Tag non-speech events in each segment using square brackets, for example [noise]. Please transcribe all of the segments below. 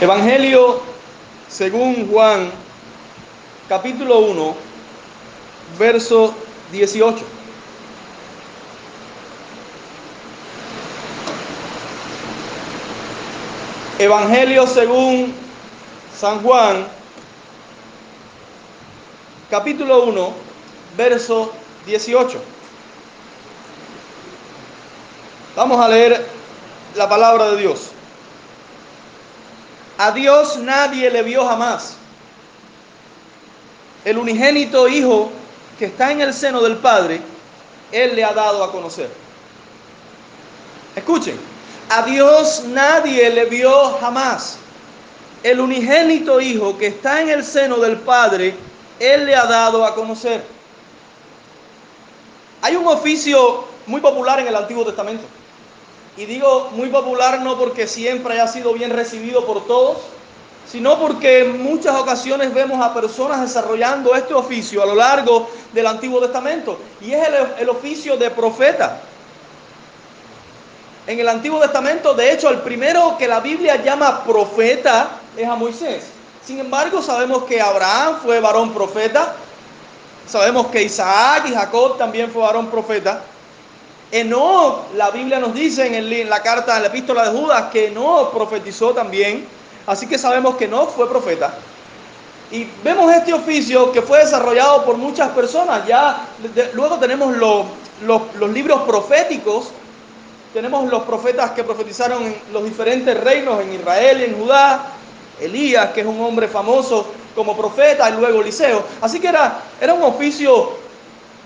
Evangelio según Juan, capítulo 1, verso 18. Evangelio según San Juan, capítulo 1, verso 18. Vamos a leer la palabra de Dios. A Dios nadie le vio jamás. El unigénito Hijo que está en el seno del Padre, Él le ha dado a conocer. Escuchen, a Dios nadie le vio jamás. El unigénito Hijo que está en el seno del Padre, Él le ha dado a conocer. Hay un oficio muy popular en el Antiguo Testamento. Y digo muy popular no porque siempre haya sido bien recibido por todos, sino porque en muchas ocasiones vemos a personas desarrollando este oficio a lo largo del Antiguo Testamento. Y es el, oficio de profeta. En el Antiguo Testamento, de hecho, el primero que la Biblia llama profeta es a Moisés. Sin embargo, sabemos que Abraham fue varón profeta. Sabemos que Isaac y Jacob también fue varón profeta. Enoch, la Biblia nos dice en, la carta, en la epístola de Judas, que Enoch profetizó también. Así que sabemos que Enoch fue profeta. Y vemos este oficio que fue desarrollado por muchas personas. Ya luego tenemos los, los libros proféticos. Tenemos los profetas que profetizaron en los diferentes reinos, en Israel y en Judá. Elías, que es un hombre famoso como profeta, y luego Eliseo. Así que era, era un oficio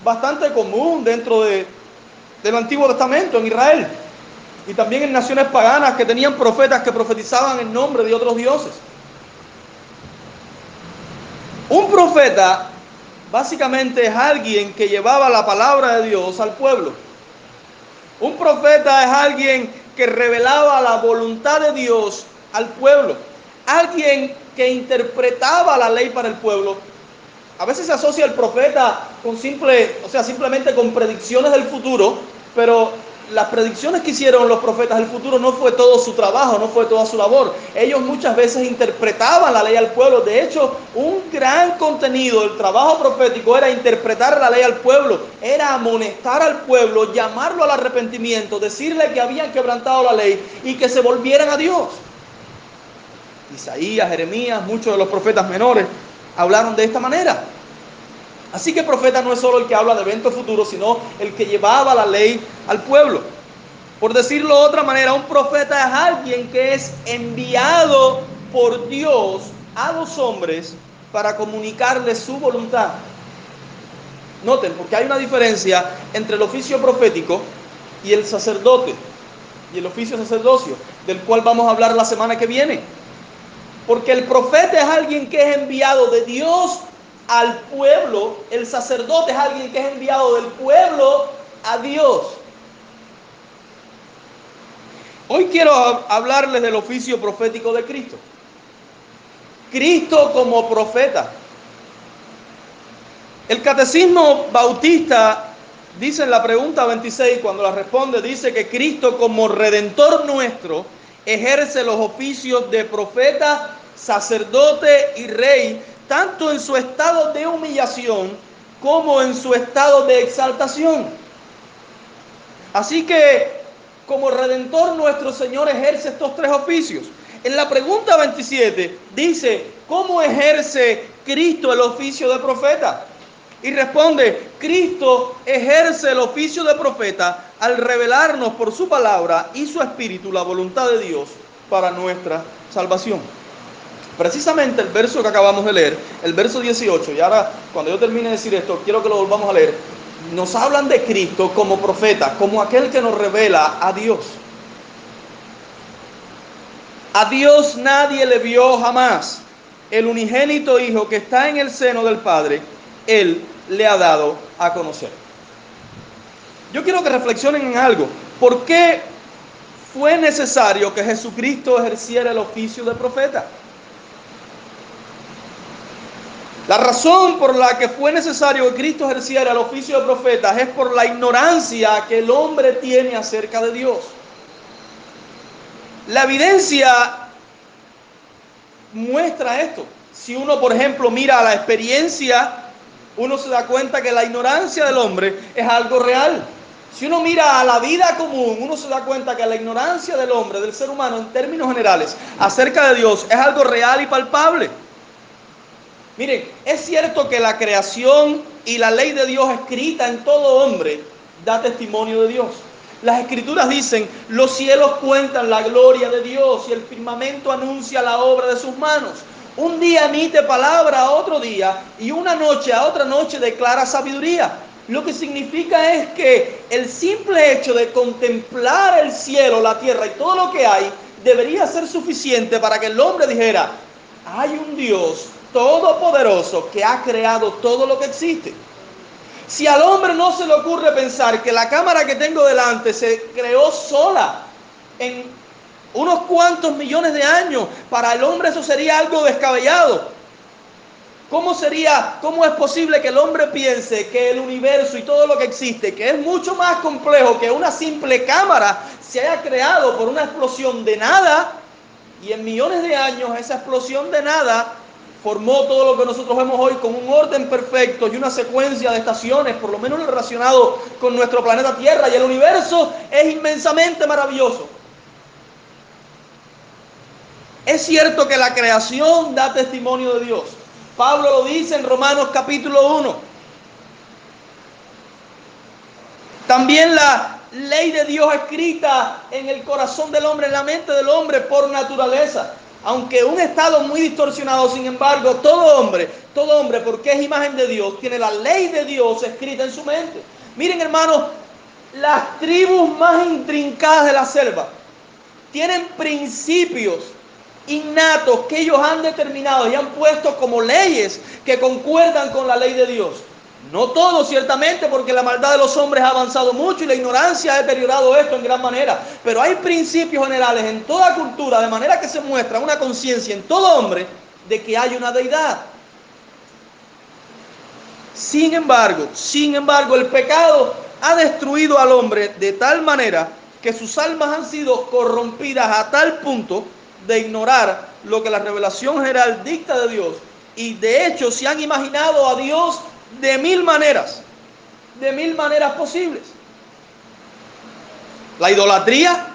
bastante común dentro de, del Antiguo Testamento en Israel y también en naciones paganas que tenían profetas que profetizaban en nombre de otros dioses. Un profeta básicamente es alguien que llevaba la palabra de Dios al pueblo. Un profeta es alguien que revelaba la voluntad de Dios al pueblo. Alguien que interpretaba la ley para el pueblo a veces se asocia el profeta con simple, o sea, simplemente con predicciones del futuro, pero las predicciones que hicieron los profetas del futuro no fue todo su trabajo, no fue toda su labor. Ellos muchas veces interpretaban la ley al pueblo. De hecho, un gran contenido del trabajo profético era interpretar la ley al pueblo, era amonestar al pueblo, llamarlo al arrepentimiento, decirle que habían quebrantado la ley y que se volvieran a Dios. Isaías, Jeremías, muchos de los profetas menores hablaron de esta manera. Así que profeta no es solo el que habla de eventos futuros, sino el que llevaba la ley al pueblo. Por decirlo de otra manera, un profeta es alguien que es enviado por Dios a los hombres para comunicarles su voluntad. Noten, porque hay una diferencia entre el oficio profético y el sacerdote, y el oficio sacerdocio, del cual vamos a hablar la semana que viene. Porque el profeta es alguien que es enviado de Dios al pueblo. El sacerdote es alguien que es enviado del pueblo a Dios. Hoy quiero hablarles del oficio profético de Cristo. Cristo como profeta. El catecismo bautista dice en la pregunta 26, cuando la responde, dice que Cristo como redentor nuestro ejerce los oficios de profeta, sacerdote y rey, tanto en su estado de humillación como en su estado de exaltación. Así que como redentor nuestro Señor ejerce estos tres oficios. En la pregunta 27 dice, ¿cómo ejerce Cristo el oficio de profeta? Y responde, Cristo ejerce el oficio de profeta al revelarnos por su palabra y su espíritu la voluntad de Dios para nuestra salvación. Precisamente el verso que acabamos de leer, el verso 18, y ahora cuando yo termine de decir esto, quiero que lo volvamos a leer, nos hablan de Cristo como profeta, como aquel que nos revela a Dios. A Dios nadie le vio jamás. El unigénito Hijo que está en el seno del Padre, Él le ha dado a conocer. Yo quiero que reflexionen en algo. ¿Por qué fue necesario que Jesucristo ejerciera el oficio de profeta? La razón por la que fue necesario que Cristo ejerciera el oficio de profetas es por la ignorancia que el hombre tiene acerca de Dios. La evidencia muestra esto. Si uno, por ejemplo, mira la experiencia, uno se da cuenta que la ignorancia del hombre es algo real. Si uno mira a la vida común, uno se da cuenta que la ignorancia del hombre, del ser humano, en términos generales, acerca de Dios, es algo real y palpable. Miren, es cierto que la creación y la ley de Dios escrita en todo hombre da testimonio de Dios. Las escrituras dicen, los cielos cuentan la gloria de Dios y el firmamento anuncia la obra de sus manos. Un día emite palabra a otro día y una noche a otra noche declara sabiduría. Lo que significa es que el simple hecho de contemplar el cielo, la tierra y todo lo que hay debería ser suficiente para que el hombre dijera, hay un Dios todopoderoso que ha creado todo lo que existe. Si al hombre no se le ocurre pensar que la cámara que tengo delante se creó sola en unos cuantos millones de años, para el hombre eso sería algo descabellado. ¿Cómo sería, cómo es posible que el hombre piense que el universo y todo lo que existe, que es mucho más complejo que una simple cámara, se haya creado por una explosión de nada y en millones de años esa explosión de nada formó todo lo que nosotros vemos hoy con un orden perfecto y una secuencia de estaciones, por lo menos relacionado con nuestro planeta Tierra. Y el universo es inmensamente maravilloso. Es cierto que la creación da testimonio de Dios. Pablo lo dice en Romanos capítulo 1. También la ley de Dios escrita en el corazón del hombre, en la mente del hombre por naturaleza aunque un estado muy distorsionado, sin embargo, todo hombre, todo hombre, porque es imagen de Dios, tiene la ley de Dios escrita en su mente. Miren, hermanos, las tribus más intrincadas de la selva tienen principios innatos que ellos han determinado y han puesto como leyes que concuerdan con la ley de Dios. No todo, ciertamente, porque la maldad de los hombres ha avanzado mucho y la ignorancia ha deteriorado esto en gran manera. Pero hay principios generales en toda cultura, de manera que se muestra una conciencia en todo hombre de que hay una deidad. Sin embargo, sin embargo, el pecado ha destruido al hombre de tal manera que sus almas han sido corrompidas a tal punto de ignorar lo que la revelación general dicta de Dios. Y de hecho se han imaginado a Dios de mil maneras, de mil maneras posibles. La idolatría,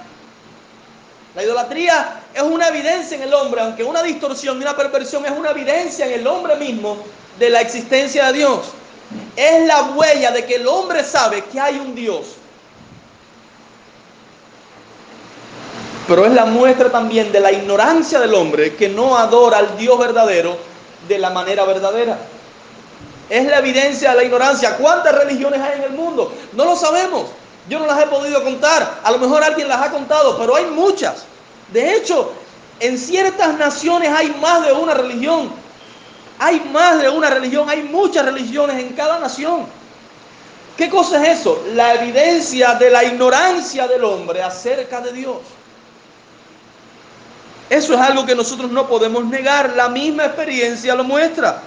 la idolatría es una evidencia en el hombre, aunque una distorsión y una perversión es una evidencia en el hombre mismo de la existencia de Dios. Es la huella de que el hombre sabe que hay un Dios. Pero es la muestra también de la ignorancia del hombre que no adora al Dios verdadero de la manera verdadera. Es la evidencia de la ignorancia. ¿Cuántas religiones hay en el mundo? No lo sabemos. Yo no las he podido contar. A lo mejor alguien las ha contado, pero hay muchas. De hecho, en ciertas naciones hay más de una religión. Hay más de una religión, hay muchas religiones en cada nación. ¿Qué cosa es eso? La evidencia de la ignorancia del hombre acerca de Dios. Eso es algo que nosotros no podemos negar. La misma experiencia lo muestra.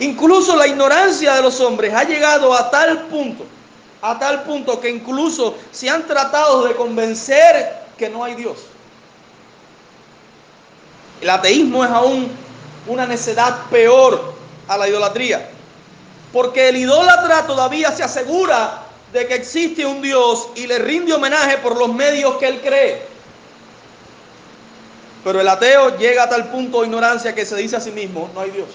Incluso la ignorancia de los hombres ha llegado a tal punto, a tal punto que incluso se han tratado de convencer que no hay Dios. El ateísmo es aún una necedad peor a la idolatría, porque el idólatra todavía se asegura de que existe un Dios y le rinde homenaje por los medios que él cree. Pero el ateo llega a tal punto de ignorancia que se dice a sí mismo, no hay Dios.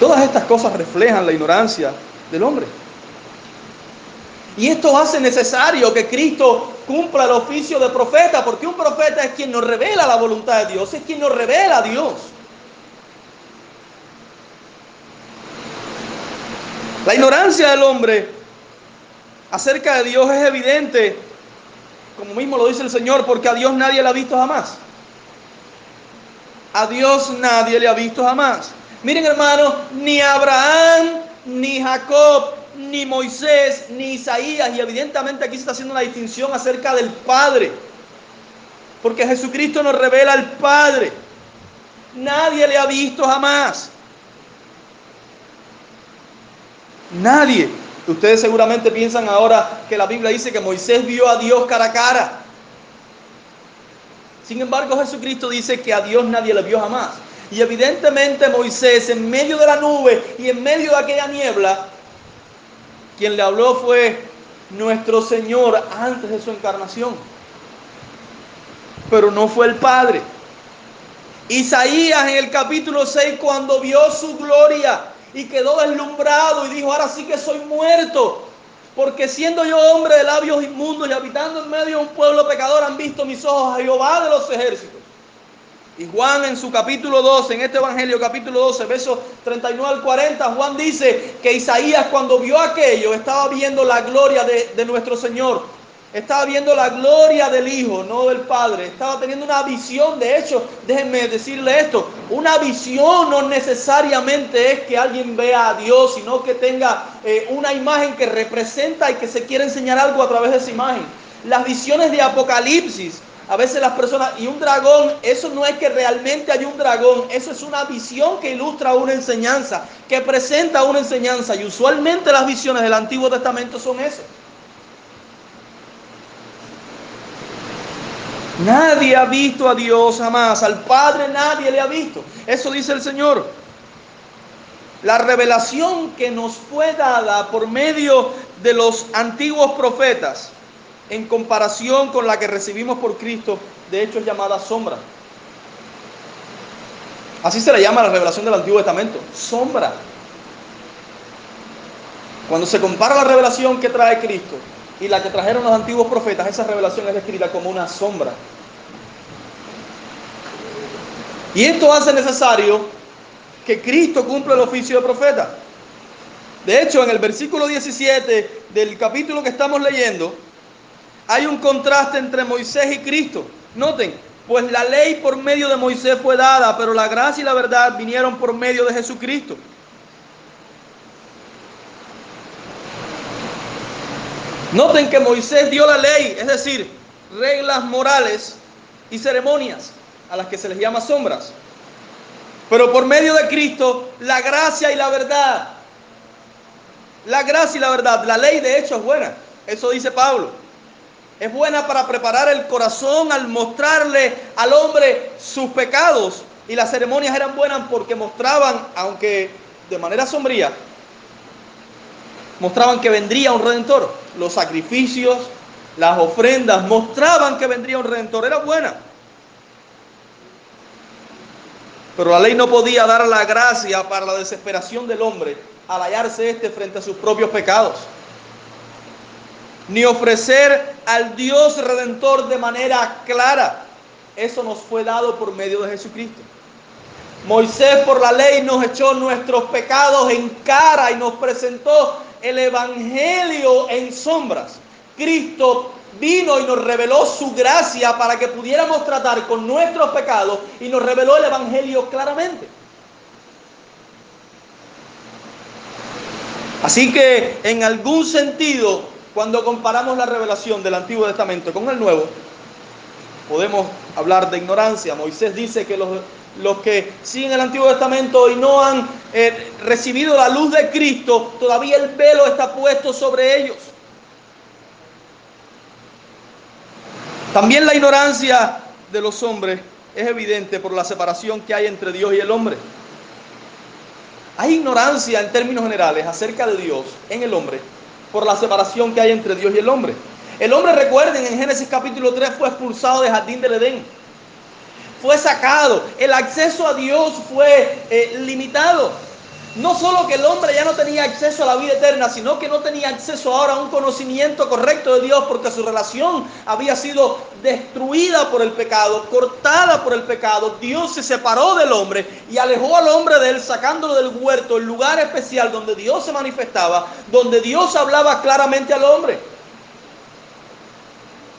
Todas estas cosas reflejan la ignorancia del hombre. Y esto hace necesario que Cristo cumpla el oficio de profeta, porque un profeta es quien nos revela la voluntad de Dios, es quien nos revela a Dios. La ignorancia del hombre acerca de Dios es evidente, como mismo lo dice el Señor, porque a Dios nadie le ha visto jamás. A Dios nadie le ha visto jamás. Miren hermanos, ni Abraham, ni Jacob, ni Moisés, ni Isaías, y evidentemente aquí se está haciendo una distinción acerca del Padre, porque Jesucristo nos revela al Padre. Nadie le ha visto jamás. Nadie. Ustedes seguramente piensan ahora que la Biblia dice que Moisés vio a Dios cara a cara. Sin embargo, Jesucristo dice que a Dios nadie le vio jamás. Y evidentemente Moisés, en medio de la nube y en medio de aquella niebla, quien le habló fue nuestro Señor antes de su encarnación. Pero no fue el Padre. Isaías en el capítulo 6, cuando vio su gloria y quedó deslumbrado y dijo, ahora sí que soy muerto, porque siendo yo hombre de labios inmundos y habitando en medio de un pueblo pecador, han visto mis ojos a Jehová de los ejércitos. Y Juan en su capítulo 12, en este Evangelio capítulo 12, versos 39 al 40, Juan dice que Isaías cuando vio aquello estaba viendo la gloria de, nuestro Señor estaba viendo la gloria del Hijo, no del Padre. Estaba teniendo una visión. De hecho, déjenme decirle esto. Una visión no necesariamente es que alguien vea a Dios, sino que tenga eh, una imagen que representa y que se quiere enseñar algo a través de esa imagen. Las visiones de Apocalipsis. A veces las personas, y un dragón, eso no es que realmente hay un dragón, eso es una visión que ilustra una enseñanza, que presenta una enseñanza. Y usualmente las visiones del Antiguo Testamento son eso. Nadie ha visto a Dios jamás, al Padre nadie le ha visto. Eso dice el Señor. La revelación que nos fue dada por medio de los antiguos profetas, en comparación con la que recibimos por Cristo, de hecho es llamada sombra. Así se le llama la revelación del Antiguo Testamento, sombra. Cuando se compara la revelación que trae Cristo y la que trajeron los antiguos profetas, esa revelación es descrita como una sombra. Y esto hace necesario que Cristo cumpla el oficio de profeta. De hecho, en el versículo 17 del capítulo que estamos leyendo, hay un contraste entre Moisés y Cristo. Noten, pues la ley por medio de Moisés fue dada, pero la gracia y la verdad vinieron por medio de Jesucristo. Noten que Moisés dio la ley, es decir, reglas morales y ceremonias a las que se les llama sombras. Pero por medio de Cristo, la gracia y la verdad. La gracia y la verdad. La ley de hecho es buena. Eso dice Pablo. Es buena para preparar el corazón al mostrarle al hombre sus pecados. Y las ceremonias eran buenas porque mostraban, aunque de manera sombría, mostraban que vendría un redentor. Los sacrificios, las ofrendas mostraban que vendría un redentor. Era buena. Pero la ley no podía dar la gracia para la desesperación del hombre al hallarse éste frente a sus propios pecados. Ni ofrecer al Dios redentor de manera clara. Eso nos fue dado por medio de Jesucristo. Moisés por la ley nos echó nuestros pecados en cara y nos presentó el Evangelio en sombras. Cristo vino y nos reveló su gracia para que pudiéramos tratar con nuestros pecados y nos reveló el Evangelio claramente. Así que en algún sentido, cuando comparamos la revelación del Antiguo Testamento con el Nuevo, podemos hablar de ignorancia. Moisés dice que los, los que siguen el Antiguo Testamento y no han eh, recibido la luz de Cristo, todavía el velo está puesto sobre ellos. También la ignorancia de los hombres es evidente por la separación que hay entre Dios y el hombre. Hay ignorancia en términos generales acerca de Dios en el hombre por la separación que hay entre Dios y el hombre. El hombre, recuerden, en Génesis capítulo 3 fue expulsado del jardín del Edén. Fue sacado. El acceso a Dios fue eh, limitado. No solo que el hombre ya no tenía acceso a la vida eterna, sino que no tenía acceso ahora a un conocimiento correcto de Dios porque su relación había sido destruida por el pecado, cortada por el pecado. Dios se separó del hombre y alejó al hombre de él, sacándolo del huerto, el lugar especial donde Dios se manifestaba, donde Dios hablaba claramente al hombre.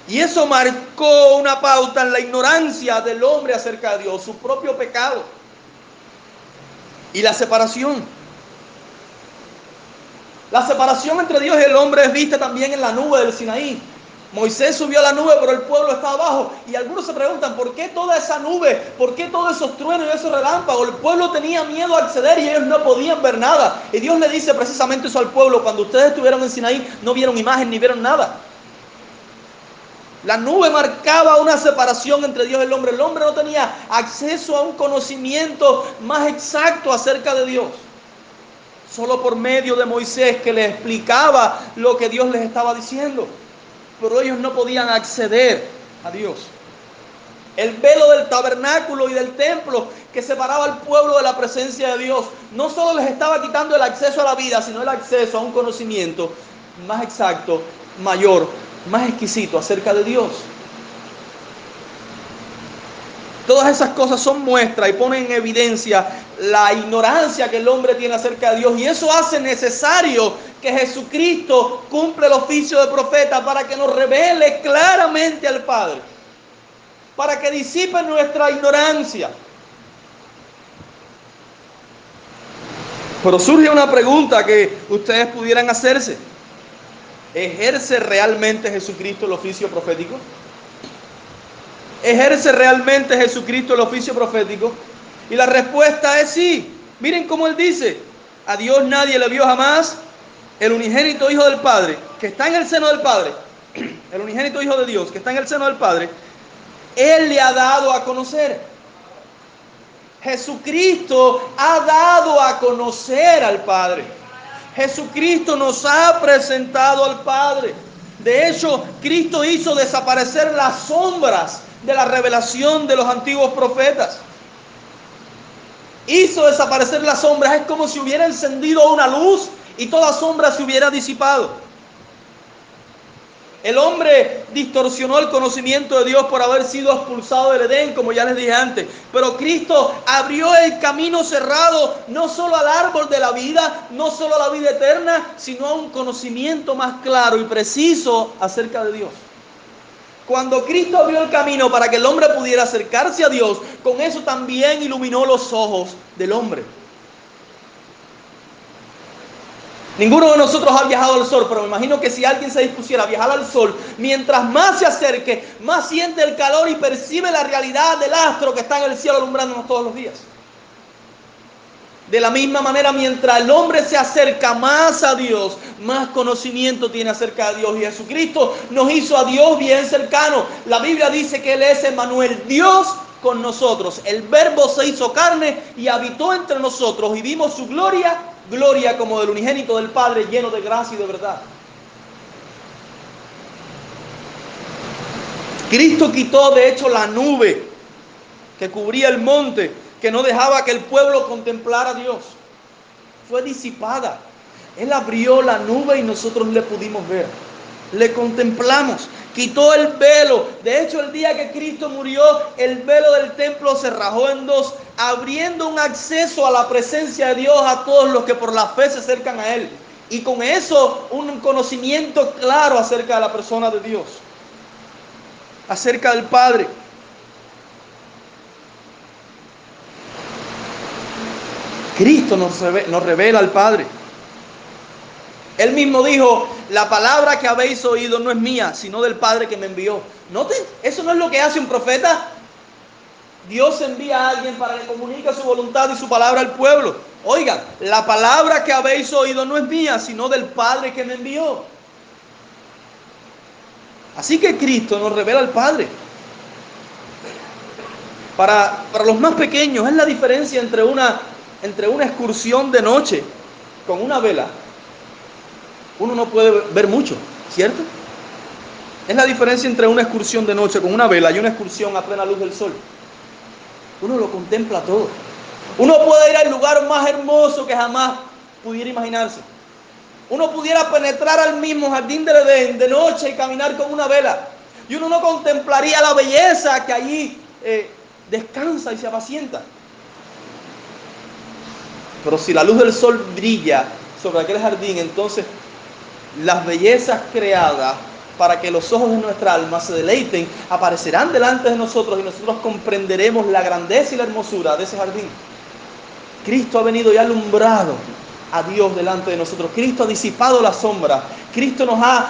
Y eso marcó una pauta en la ignorancia del hombre acerca de Dios, su propio pecado y la separación. La separación entre Dios y el hombre es vista también en la nube del Sinaí. Moisés subió a la nube, pero el pueblo estaba abajo. Y algunos se preguntan, ¿por qué toda esa nube? ¿Por qué todos esos truenos y esos relámpagos? El pueblo tenía miedo a acceder y ellos no podían ver nada. Y Dios le dice precisamente eso al pueblo. Cuando ustedes estuvieron en Sinaí, no vieron imagen ni vieron nada. La nube marcaba una separación entre Dios y el hombre. El hombre no tenía acceso a un conocimiento más exacto acerca de Dios. Solo por medio de Moisés que le explicaba lo que Dios les estaba diciendo. Pero ellos no podían acceder a Dios. El velo del tabernáculo y del templo que separaba al pueblo de la presencia de Dios no solo les estaba quitando el acceso a la vida, sino el acceso a un conocimiento más exacto, mayor, más exquisito acerca de Dios. Todas esas cosas son muestras y ponen en evidencia la ignorancia que el hombre tiene acerca de Dios. Y eso hace necesario que Jesucristo cumpla el oficio de profeta para que nos revele claramente al Padre. Para que disipe nuestra ignorancia. Pero surge una pregunta que ustedes pudieran hacerse. ¿Ejerce realmente Jesucristo el oficio profético? ¿Ejerce realmente Jesucristo el oficio profético? Y la respuesta es sí. Miren cómo él dice, a Dios nadie le vio jamás, el unigénito Hijo del Padre, que está en el seno del Padre, [clears throat] el unigénito Hijo de Dios, que está en el seno del Padre, Él le ha dado a conocer. Jesucristo ha dado a conocer al Padre. Jesucristo nos ha presentado al Padre. De hecho, Cristo hizo desaparecer las sombras de la revelación de los antiguos profetas. Hizo desaparecer las sombras. Es como si hubiera encendido una luz y toda sombra se hubiera disipado. El hombre distorsionó el conocimiento de Dios por haber sido expulsado del Edén, como ya les dije antes. Pero Cristo abrió el camino cerrado no solo al árbol de la vida, no solo a la vida eterna, sino a un conocimiento más claro y preciso acerca de Dios. Cuando Cristo abrió el camino para que el hombre pudiera acercarse a Dios, con eso también iluminó los ojos del hombre. Ninguno de nosotros ha viajado al sol, pero me imagino que si alguien se dispusiera a viajar al sol, mientras más se acerque, más siente el calor y percibe la realidad del astro que está en el cielo alumbrándonos todos los días. De la misma manera, mientras el hombre se acerca más a Dios, más conocimiento tiene acerca de Dios. Y Jesucristo nos hizo a Dios bien cercano. La Biblia dice que Él es Emmanuel, Dios con nosotros. El verbo se hizo carne y habitó entre nosotros y vimos su gloria gloria como del unigénito del Padre lleno de gracia y de verdad. Cristo quitó de hecho la nube que cubría el monte, que no dejaba que el pueblo contemplara a Dios. Fue disipada. Él abrió la nube y nosotros le pudimos ver. Le contemplamos quitó el velo. De hecho, el día que Cristo murió, el velo del templo se rajó en dos, abriendo un acceso a la presencia de Dios a todos los que por la fe se acercan a Él. Y con eso un conocimiento claro acerca de la persona de Dios, acerca del Padre. Cristo nos revela, nos revela al Padre. Él mismo dijo, la palabra que habéis oído no es mía, sino del Padre que me envió. Noten, eso no es lo que hace un profeta. Dios envía a alguien para que comunique su voluntad y su palabra al pueblo. Oigan, la palabra que habéis oído no es mía, sino del Padre que me envió. Así que Cristo nos revela al Padre. Para, para los más pequeños es la diferencia entre una, entre una excursión de noche con una vela uno no puede ver mucho, ¿cierto? Es la diferencia entre una excursión de noche con una vela y una excursión a plena luz del sol. Uno lo contempla todo. Uno puede ir al lugar más hermoso que jamás pudiera imaginarse. Uno pudiera penetrar al mismo jardín Edén de noche y caminar con una vela. Y uno no contemplaría la belleza que allí eh, descansa y se apacienta. Pero si la luz del sol brilla sobre aquel jardín, entonces las bellezas creadas para que los ojos de nuestra alma se deleiten, aparecerán delante de nosotros y nosotros comprenderemos la grandeza y la hermosura de ese jardín. Cristo ha venido y ha alumbrado a Dios delante de nosotros. Cristo ha disipado la sombra. Cristo nos ha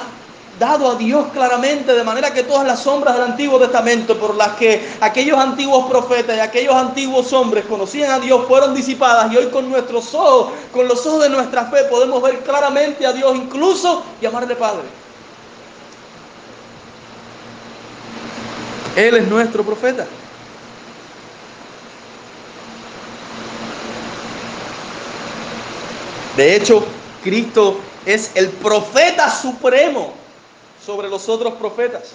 dado a Dios claramente, de manera que todas las sombras del Antiguo Testamento por las que aquellos antiguos profetas y aquellos antiguos hombres conocían a Dios fueron disipadas y hoy con nuestros ojos, con los ojos de nuestra fe podemos ver claramente a Dios, incluso llamarle Padre. Él es nuestro profeta. De hecho, Cristo es el profeta supremo sobre los otros profetas.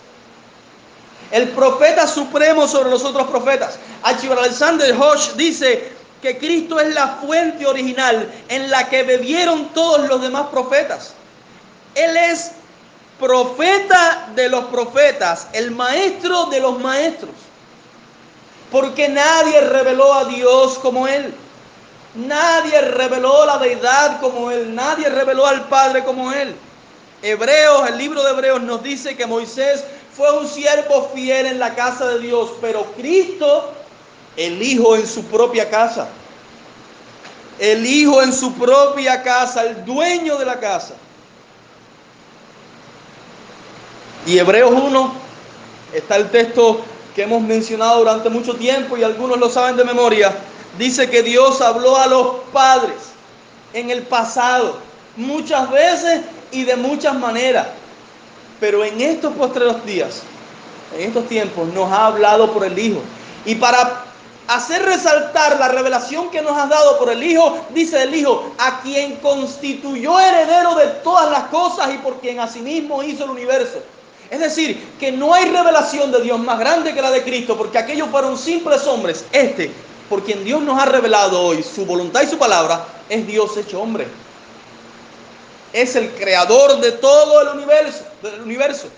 El profeta supremo sobre los otros profetas. Archibald Alexander Hodge dice que Cristo es la fuente original en la que bebieron todos los demás profetas. Él es profeta de los profetas, el maestro de los maestros. Porque nadie reveló a Dios como Él. Nadie reveló la deidad como Él. Nadie reveló al Padre como Él. Hebreos, el libro de Hebreos nos dice que Moisés fue un siervo fiel en la casa de Dios, pero Cristo, el Hijo en su propia casa. El Hijo en su propia casa, el dueño de la casa. Y Hebreos 1 está el texto que hemos mencionado durante mucho tiempo y algunos lo saben de memoria. Dice que Dios habló a los padres en el pasado, muchas veces y de muchas maneras. Pero en estos postreros días, en estos tiempos, nos ha hablado por el Hijo. Y para hacer resaltar la revelación que nos has dado por el Hijo, dice el Hijo, a quien constituyó heredero de todas las cosas y por quien asimismo hizo el universo. Es decir, que no hay revelación de Dios más grande que la de Cristo, porque aquellos fueron simples hombres. Este, por quien Dios nos ha revelado hoy su voluntad y su palabra, es Dios hecho hombre. Es el creador de todo el universo.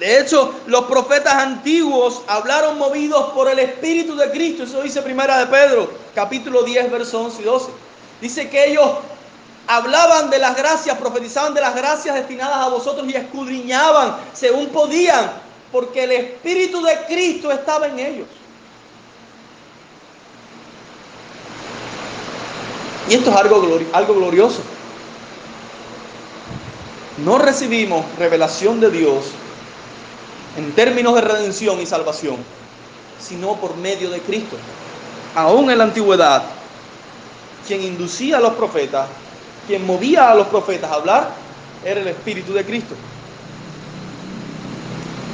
De hecho, los profetas antiguos hablaron movidos por el Espíritu de Cristo. Eso dice Primera de Pedro, capítulo 10, versos 11 y 12. Dice que ellos hablaban de las gracias, profetizaban de las gracias destinadas a vosotros y escudriñaban según podían, porque el Espíritu de Cristo estaba en ellos. Y esto es algo, algo glorioso. No recibimos revelación de Dios en términos de redención y salvación, sino por medio de Cristo. Aún en la antigüedad, quien inducía a los profetas quien movía a los profetas a hablar era el Espíritu de Cristo.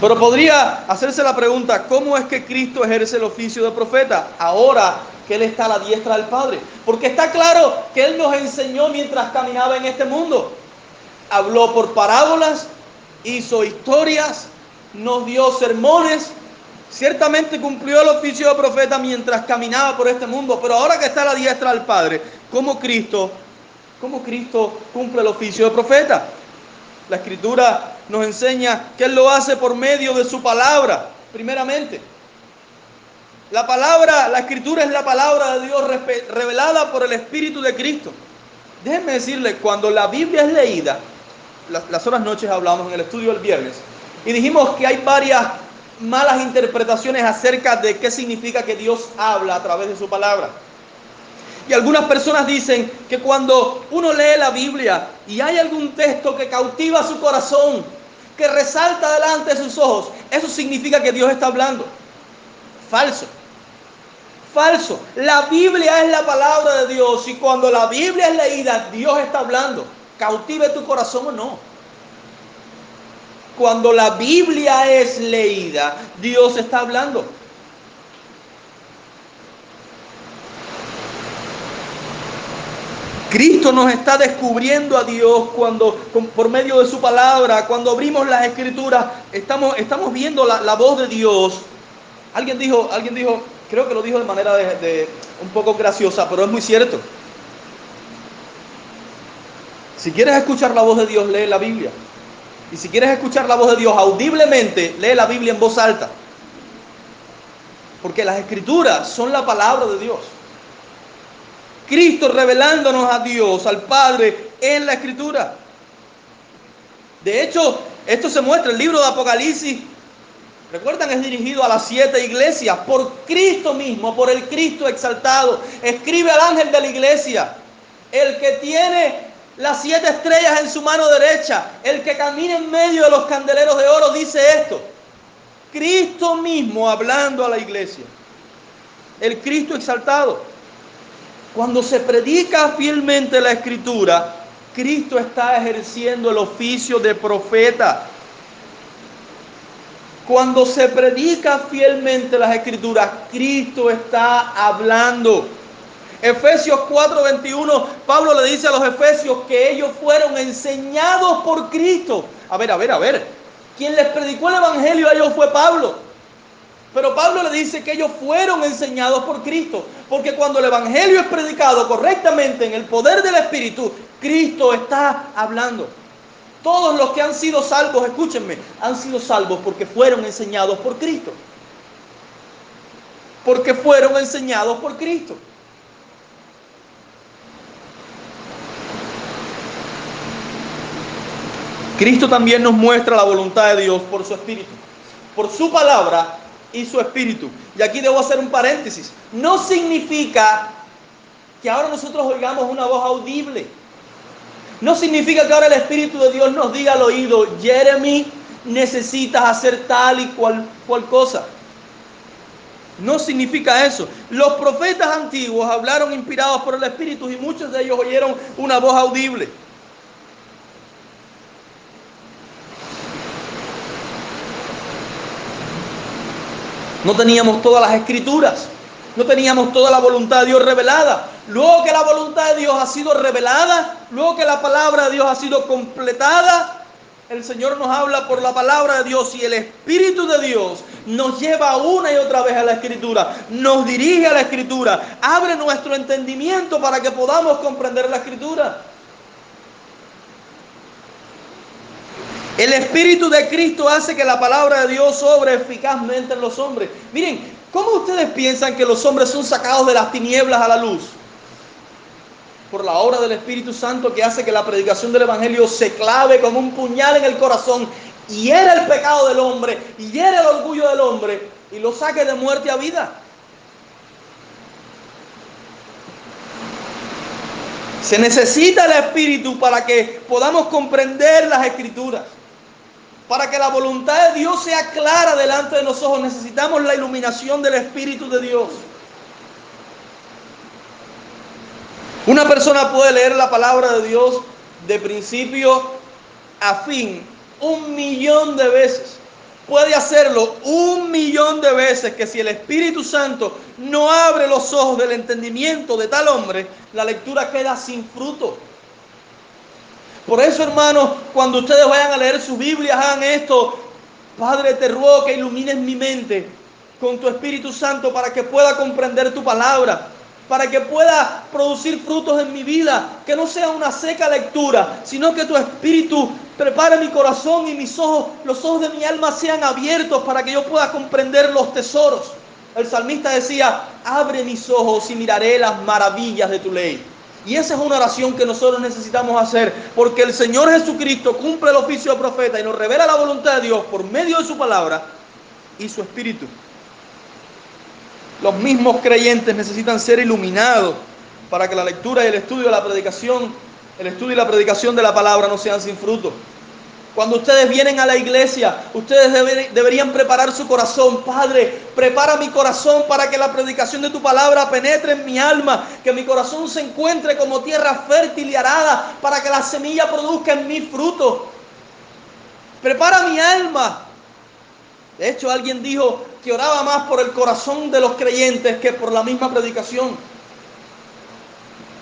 Pero podría hacerse la pregunta, ¿cómo es que Cristo ejerce el oficio de profeta ahora que Él está a la diestra del Padre? Porque está claro que Él nos enseñó mientras caminaba en este mundo. Habló por parábolas, hizo historias, nos dio sermones. Ciertamente cumplió el oficio de profeta mientras caminaba por este mundo, pero ahora que está a la diestra del Padre, ¿cómo Cristo ¿Cómo Cristo cumple el oficio de profeta? La escritura nos enseña que Él lo hace por medio de su palabra, primeramente. La palabra, la escritura es la palabra de Dios revelada por el Espíritu de Cristo. Déjenme decirle, cuando la Biblia es leída, las, las otras noches hablamos en el estudio del viernes, y dijimos que hay varias malas interpretaciones acerca de qué significa que Dios habla a través de su palabra. Y algunas personas dicen que cuando uno lee la Biblia y hay algún texto que cautiva su corazón, que resalta delante de sus ojos, eso significa que Dios está hablando. Falso. Falso. La Biblia es la palabra de Dios y cuando la Biblia es leída, Dios está hablando. Cautive tu corazón o no. Cuando la Biblia es leída, Dios está hablando. Cristo nos está descubriendo a Dios cuando, por medio de su palabra, cuando abrimos las escrituras, estamos, estamos viendo la, voz de Dios. Alguien dijo, alguien dijo, creo que lo dijo de manera de, un poco graciosa, pero es muy cierto. Si quieres escuchar la voz de Dios, lee la Biblia. Y si quieres escuchar la voz de Dios audiblemente, lee la Biblia en voz alta. Porque las escrituras son la palabra de Dios. Cristo revelándonos a Dios, al Padre, en la Escritura. De hecho, esto se muestra, el libro de Apocalipsis, recuerdan, es dirigido a las siete iglesias, por Cristo mismo, por el Cristo exaltado. Escribe al ángel de la iglesia, el que tiene las siete estrellas en su mano derecha, el que camina en medio de los candeleros de oro, dice esto. Cristo mismo hablando a la iglesia. El Cristo exaltado. Cuando se predica fielmente la escritura, Cristo está ejerciendo el oficio de profeta. Cuando se predica fielmente las escrituras, Cristo está hablando. Efesios 4:21, Pablo le dice a los efesios que ellos fueron enseñados por Cristo. A ver, a ver, a ver. Quien les predicó el Evangelio a ellos fue Pablo. Pero Pablo le dice que ellos fueron enseñados por Cristo. Porque cuando el Evangelio es predicado correctamente en el poder del Espíritu, Cristo está hablando. Todos los que han sido salvos, escúchenme, han sido salvos porque fueron enseñados por Cristo. Porque fueron enseñados por Cristo. Cristo también nos muestra la voluntad de Dios por su Espíritu, por su palabra y su Espíritu. Y aquí debo hacer un paréntesis. No significa que ahora nosotros oigamos una voz audible. No significa que ahora el Espíritu de Dios nos diga al oído, Jeremy, necesitas hacer tal y cual, cual cosa. No significa eso. Los profetas antiguos hablaron inspirados por el Espíritu y muchos de ellos oyeron una voz audible. No teníamos todas las escrituras. No teníamos toda la voluntad de Dios revelada. Luego que la voluntad de Dios ha sido revelada, luego que la palabra de Dios ha sido completada, el Señor nos habla por la palabra de Dios y el Espíritu de Dios nos lleva una y otra vez a la Escritura, nos dirige a la Escritura, abre nuestro entendimiento para que podamos comprender la Escritura. El Espíritu de Cristo hace que la palabra de Dios sobre eficazmente en los hombres. Miren, ¿cómo ustedes piensan que los hombres son sacados de las tinieblas a la luz? Por la obra del Espíritu Santo que hace que la predicación del Evangelio se clave como un puñal en el corazón, y era el pecado del hombre, y era el orgullo del hombre, y lo saque de muerte a vida. Se necesita el Espíritu para que podamos comprender las escrituras. Para que la voluntad de Dios sea clara delante de los ojos, necesitamos la iluminación del Espíritu de Dios. Una persona puede leer la palabra de Dios de principio a fin un millón de veces. Puede hacerlo un millón de veces que si el Espíritu Santo no abre los ojos del entendimiento de tal hombre, la lectura queda sin fruto. Por eso, hermanos, cuando ustedes vayan a leer su Biblia, hagan esto. Padre, te ruego que ilumines mi mente con tu Espíritu Santo para que pueda comprender tu palabra, para que pueda producir frutos en mi vida, que no sea una seca lectura, sino que tu Espíritu prepare mi corazón y mis ojos, los ojos de mi alma sean abiertos para que yo pueda comprender los tesoros. El salmista decía, abre mis ojos y miraré las maravillas de tu ley. Y esa es una oración que nosotros necesitamos hacer, porque el Señor Jesucristo cumple el oficio de profeta y nos revela la voluntad de Dios por medio de su palabra y su espíritu. Los mismos creyentes necesitan ser iluminados para que la lectura y el estudio de la predicación, el estudio y la predicación de la palabra no sean sin fruto. Cuando ustedes vienen a la iglesia, ustedes deberían preparar su corazón. Padre, prepara mi corazón para que la predicación de tu palabra penetre en mi alma, que mi corazón se encuentre como tierra fértil y arada, para que la semilla produzca en mí fruto. Prepara mi alma. De hecho, alguien dijo que oraba más por el corazón de los creyentes que por la misma predicación.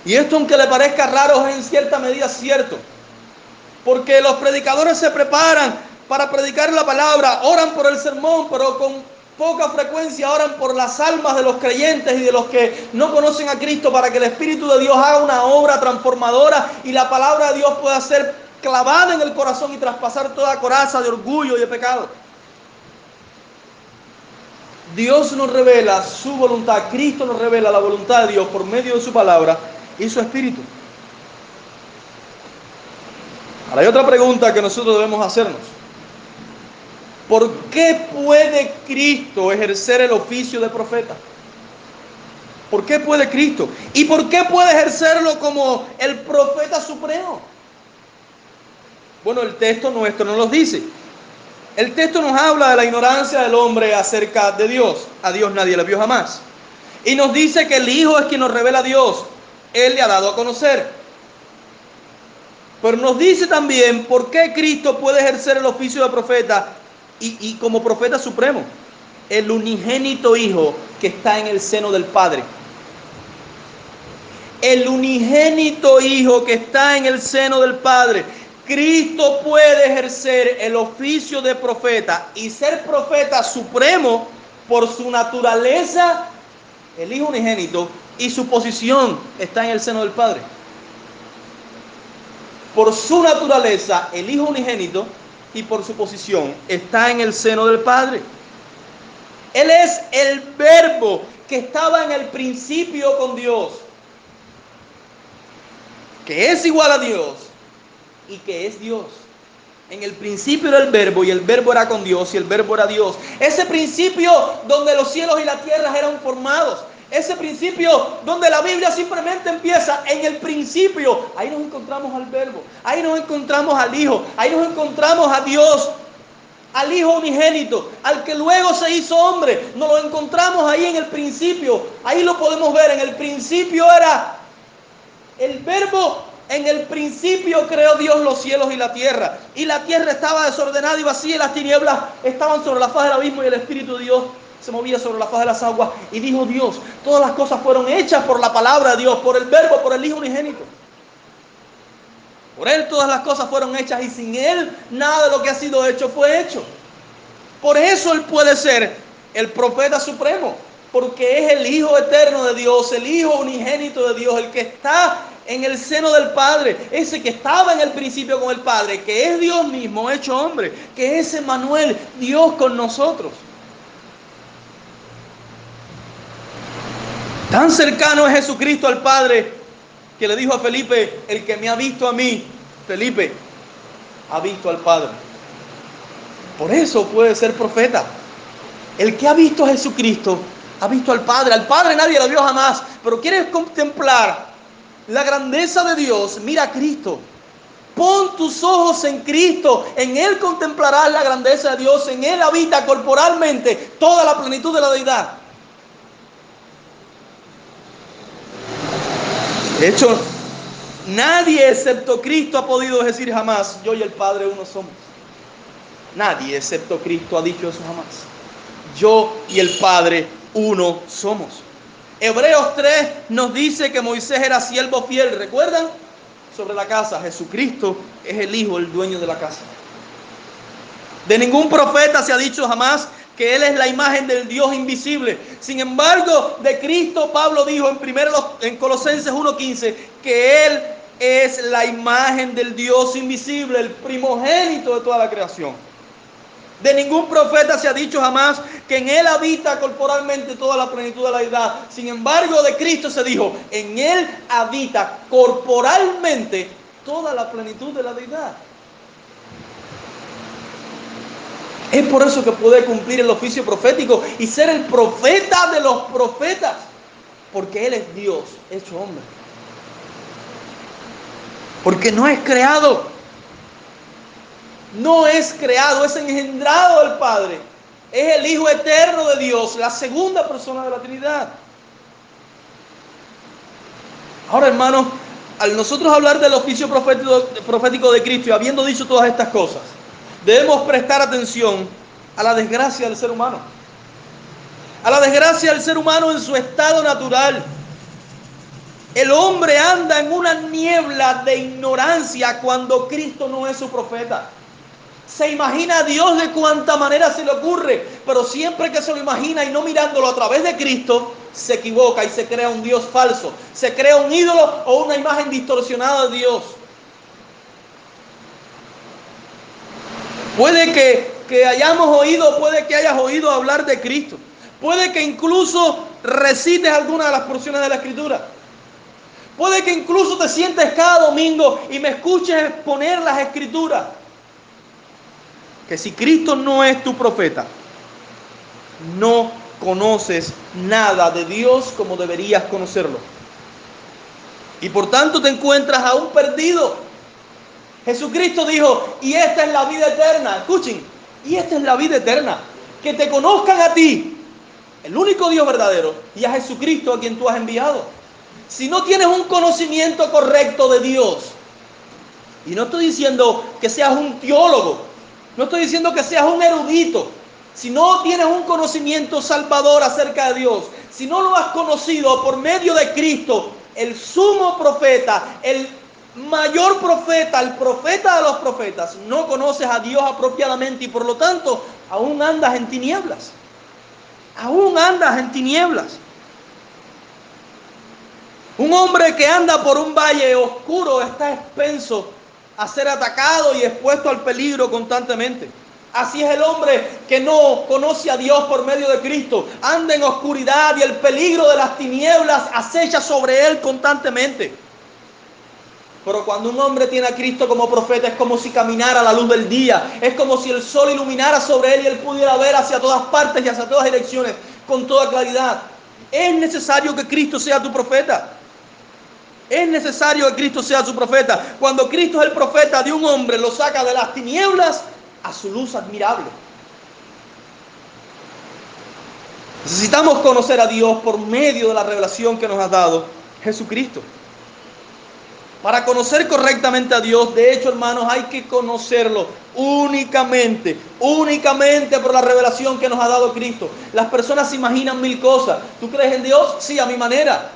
Y esto, aunque le parezca raro, es en cierta medida cierto. Porque los predicadores se preparan para predicar la palabra, oran por el sermón, pero con poca frecuencia oran por las almas de los creyentes y de los que no conocen a Cristo para que el Espíritu de Dios haga una obra transformadora y la palabra de Dios pueda ser clavada en el corazón y traspasar toda coraza de orgullo y de pecado. Dios nos revela su voluntad, Cristo nos revela la voluntad de Dios por medio de su palabra y su Espíritu. Ahora hay otra pregunta que nosotros debemos hacernos. ¿Por qué puede Cristo ejercer el oficio de profeta? ¿Por qué puede Cristo? ¿Y por qué puede ejercerlo como el profeta supremo? Bueno, el texto nuestro nos lo dice. El texto nos habla de la ignorancia del hombre acerca de Dios. A Dios nadie le vio jamás. Y nos dice que el Hijo es quien nos revela a Dios. Él le ha dado a conocer. Pero nos dice también por qué Cristo puede ejercer el oficio de profeta y, como profeta supremo, el unigénito Hijo que está en el seno del Padre. El unigénito Hijo que está en el seno del Padre. Cristo puede ejercer el oficio de profeta y ser profeta supremo por su naturaleza, el Hijo unigénito, y su posición está en el seno del Padre. Por su naturaleza, el Hijo unigénito, y por su posición está en el seno del Padre. Él es el verbo que estaba en el principio con Dios, que es igual a Dios y que es Dios. En el principio era el verbo y el verbo era con Dios y el verbo era Dios. Ese principio donde los cielos y la tierra eran formados. Ese principio donde la Biblia simplemente empieza en el principio. Ahí nos encontramos al verbo. Ahí nos encontramos al Hijo. Ahí nos encontramos a Dios. Al Hijo unigénito. Al que luego se hizo hombre. Nos lo encontramos ahí en el principio. Ahí lo podemos ver. En el principio era el verbo en el principio creó Dios los cielos y la tierra. Y la tierra estaba desordenada y vacía y las tinieblas estaban sobre la faz del abismo y el Espíritu de Dios se movía sobre la faz de las aguas. Y dijo Dios, todas las cosas fueron hechas por la palabra de Dios, por el verbo, por el Hijo unigénito. Por Él todas las cosas fueron hechas y sin Él nada de lo que ha sido hecho fue hecho. Por eso Él puede ser el profeta supremo, porque es el Hijo eterno de Dios, el Hijo unigénito de Dios, el que está en el seno del Padre, ese que estaba en el principio con el Padre, que es Dios mismo hecho hombre, que es Emmanuel, Dios con nosotros. Tan cercano es Jesucristo al Padre que le dijo a Felipe, el que me ha visto a mí, Felipe, ha visto al Padre. Por eso puede ser profeta. El que ha visto a Jesucristo ha visto al Padre. Al Padre nadie lo vio jamás, pero quiere contemplar la grandeza de Dios, mira a Cristo. Pon tus ojos en Cristo, en Él contemplarás la grandeza de Dios, en Él habita corporalmente toda la plenitud de la deidad. De hecho, nadie excepto Cristo ha podido decir jamás, yo y el Padre uno somos. Nadie excepto Cristo ha dicho eso jamás. Yo y el Padre uno somos. Hebreos 3 nos dice que Moisés era siervo fiel, ¿recuerdan? Sobre la casa. Jesucristo es el Hijo, el dueño de la casa. De ningún profeta se ha dicho jamás que Él es la imagen del Dios invisible. Sin embargo, de Cristo Pablo dijo en, primero, en Colosenses 1.15 que Él es la imagen del Dios invisible, el primogénito de toda la creación. De ningún profeta se ha dicho jamás que en Él habita corporalmente toda la plenitud de la edad. Sin embargo, de Cristo se dijo, en Él habita corporalmente toda la plenitud de la deidad. Es por eso que puede cumplir el oficio profético y ser el profeta de los profetas, porque Él es Dios hecho hombre. Porque no es creado no es creado, es engendrado del Padre. Es el Hijo eterno de Dios, la segunda persona de la Trinidad. Ahora, hermanos, al nosotros hablar del oficio profético, de Cristo y habiendo dicho todas estas cosas, debemos prestar atención a la desgracia del ser humano. A la desgracia del ser humano en su estado natural. El hombre anda en una niebla de ignorancia cuando Cristo no es su profeta se imagina a Dios de cuanta manera se le ocurre, pero siempre que se lo imagina y no mirándolo a través de Cristo, se equivoca y se crea un Dios falso, se crea un ídolo o una imagen distorsionada de Dios. Puede que, que hayamos oído, puede que hayas oído hablar de Cristo, puede que incluso recites alguna de las porciones de la Escritura. Puede que incluso te sientes cada domingo y me escuches exponer las escrituras que si Cristo no es tu profeta, no conoces nada de Dios como deberías conocerlo. Y por tanto te encuentras aún perdido. Jesucristo dijo, y esta es la vida eterna. Escuchen, y esta es la vida eterna. Que te conozcan a ti, el único Dios verdadero, y a Jesucristo a quien tú has enviado. Si no tienes un conocimiento correcto de Dios, y no estoy diciendo que seas un teólogo, No estoy diciendo que seas un erudito. Si no tienes un conocimiento salvador acerca de Dios, si no lo has conocido por medio de Cristo, el sumo profeta, el mayor profeta, el profeta de los profetas, no conoces a Dios apropiadamente y por lo tanto aún andas en tinieblas. Aún andas en tinieblas. Un hombre que anda por un valle oscuro está expenso a ser atacado y expuesto al peligro constantemente. Así es el hombre que no conoce a Dios por medio de Cristo. Anda en oscuridad y el peligro de las tinieblas acecha sobre él constantemente. Pero cuando un hombre tiene a Cristo como profeta es como si caminara a la luz del día. Es como si el sol iluminara sobre él y él pudiera ver hacia todas partes y hacia todas direcciones con toda claridad. Es necesario que Cristo sea tu profeta. Es necesario que Cristo sea su profeta. Cuando Cristo es el profeta de un hombre, lo saca de las tinieblas a su luz admirable. Necesitamos conocer a Dios por medio de la revelación que nos ha dado Jesucristo. Para conocer correctamente a Dios, de hecho, hermanos, hay que conocerlo únicamente, únicamente por la revelación que nos ha dado Cristo. Las personas se imaginan mil cosas. ¿Tú crees en Dios? Sí, a mi manera.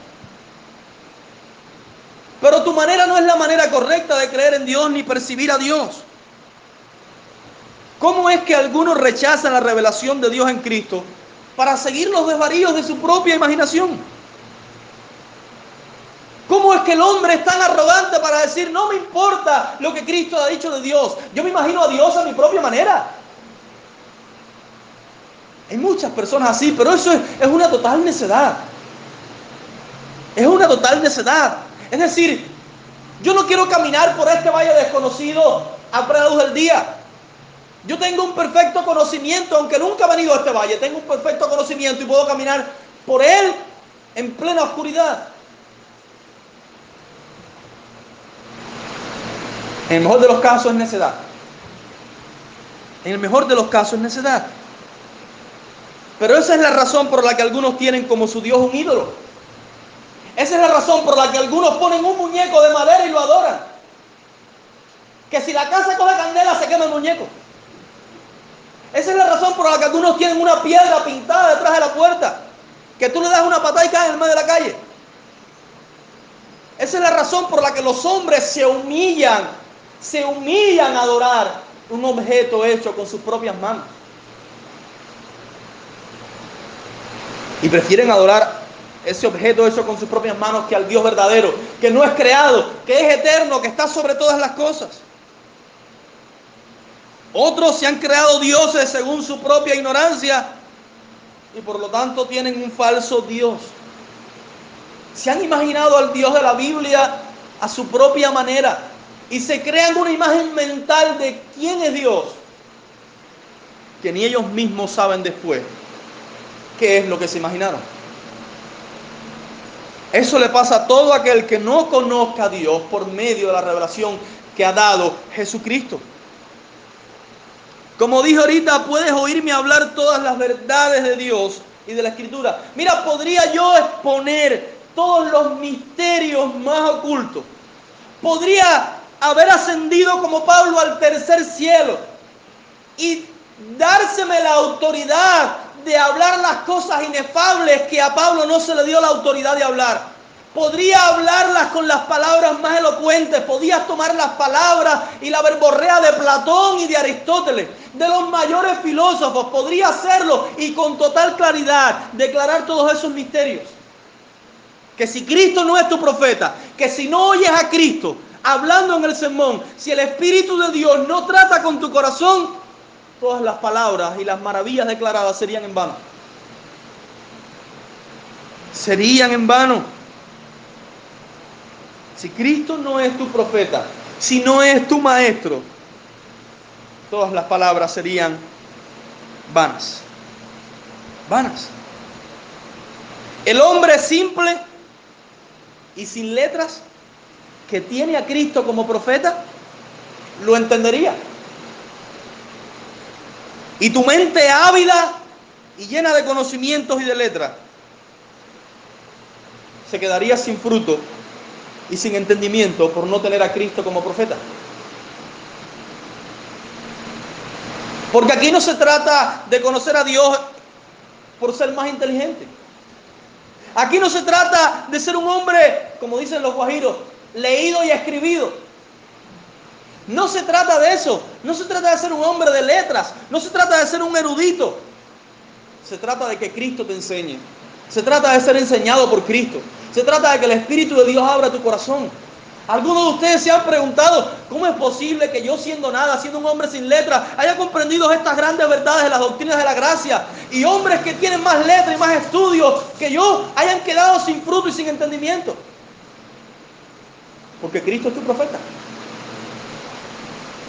Pero tu manera no es la manera correcta de creer en Dios ni percibir a Dios. ¿Cómo es que algunos rechazan la revelación de Dios en Cristo para seguir los desvaríos de su propia imaginación? ¿Cómo es que el hombre es tan arrogante para decir, no me importa lo que Cristo ha dicho de Dios? Yo me imagino a Dios a mi propia manera. Hay muchas personas así, pero eso es, una total necedad. Es una total necedad. Es decir, yo no quiero caminar por este valle desconocido a plena luz del día. Yo tengo un perfecto conocimiento, aunque nunca he venido a este valle, tengo un perfecto conocimiento y puedo caminar por él en plena oscuridad. En el mejor de los casos es necedad. En el mejor de los casos es necedad. Pero esa es la razón por la que algunos tienen como su Dios un ídolo. Esa es la razón por la que algunos ponen un muñeco de madera y lo adoran. Que si la casa coge candela se quema el muñeco. Esa es la razón por la que algunos tienen una piedra pintada detrás de la puerta. Que tú le das una patada y cae en el medio de la calle. Esa es la razón por la que los hombres se humillan, se humillan a adorar un objeto hecho con sus propias manos. Y prefieren adorar ese objeto hecho con sus propias manos que al Dios verdadero, que no es creado, que es eterno, que está sobre todas las cosas. Otros se han creado dioses según su propia ignorancia y por lo tanto tienen un falso Dios. Se han imaginado al Dios de la Biblia a su propia manera y se crean una imagen mental de quién es Dios, que ni ellos mismos saben después qué es lo que se imaginaron. Eso le pasa a todo aquel que no conozca a Dios por medio de la revelación que ha dado Jesucristo. Como dije ahorita, puedes oírme hablar todas las verdades de Dios y de la Escritura. Mira, podría yo exponer todos los misterios más ocultos. Podría haber ascendido como Pablo al tercer cielo y dárseme la autoridad de hablar las cosas inefables que a Pablo no se le dio la autoridad de hablar. Podría hablarlas con las palabras más elocuentes, podías tomar las palabras y la verborrea de Platón y de Aristóteles, de los mayores filósofos, podría hacerlo y con total claridad declarar todos esos misterios. Que si Cristo no es tu profeta, que si no oyes a Cristo hablando en el sermón, si el Espíritu de Dios no trata con tu corazón, todas las palabras y las maravillas declaradas serían en vano. Serían en vano. Si Cristo no es tu profeta, si no es tu maestro, todas las palabras serían vanas. Vanas. El hombre simple y sin letras que tiene a Cristo como profeta, lo entendería. Y tu mente ávida y llena de conocimientos y de letras se quedaría sin fruto y sin entendimiento por no tener a Cristo como profeta. Porque aquí no se trata de conocer a Dios por ser más inteligente. Aquí no se trata de ser un hombre, como dicen los guajiros, leído y escribido. No se trata de eso. No se trata de ser un hombre de letras. No se trata de ser un erudito. Se trata de que Cristo te enseñe. Se trata de ser enseñado por Cristo. Se trata de que el Espíritu de Dios abra tu corazón. Algunos de ustedes se han preguntado, ¿cómo es posible que yo siendo nada, siendo un hombre sin letra, haya comprendido estas grandes verdades de las doctrinas de la gracia? Y hombres que tienen más letras y más estudios que yo hayan quedado sin fruto y sin entendimiento. Porque Cristo es tu profeta.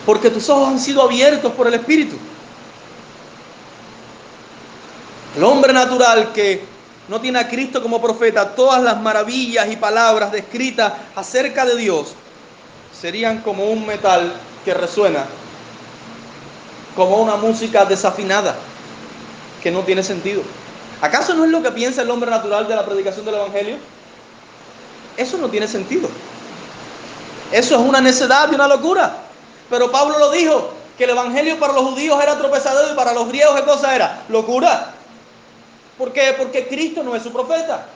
Porque tus ojos han sido abiertos por el Espíritu. El hombre natural que no tiene a Cristo como profeta, todas las maravillas y palabras descritas acerca de Dios serían como un metal que resuena, como una música desafinada, que no tiene sentido. ¿Acaso no es lo que piensa el hombre natural de la predicación del Evangelio? Eso no tiene sentido. Eso es una necedad y una locura. Pero Pablo lo dijo, que el Evangelio para los judíos era tropezadero y para los griegos, ¿qué cosa era? Locura. ¿Por qué? Porque Cristo no es su profeta.